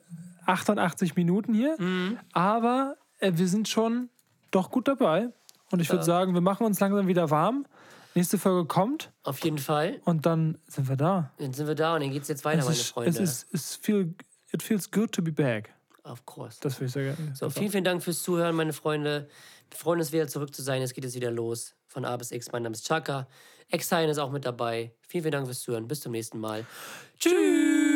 88 Minuten hier, Mhm. aber äh, wir sind schon doch gut dabei. Und ich würde Ja. sagen, wir machen uns langsam wieder warm. Nächste Folge kommt auf jeden Fall. und dann sind wir da. Dann sind wir da und dann geht es jetzt weiter, es meine ist, Freunde. Es ist, es feel, it feels good to be back. Of course. Das würde ich sagen. So, vielen, vielen Dank fürs Zuhören, meine Freunde. Wir freuen uns wieder zurück zu sein. Es geht jetzt wieder los. Von A bis X. Mein Name ist Chaka. Exile ist auch mit dabei. Vielen, vielen Dank fürs Zuhören. Bis zum nächsten Mal. Tschüss.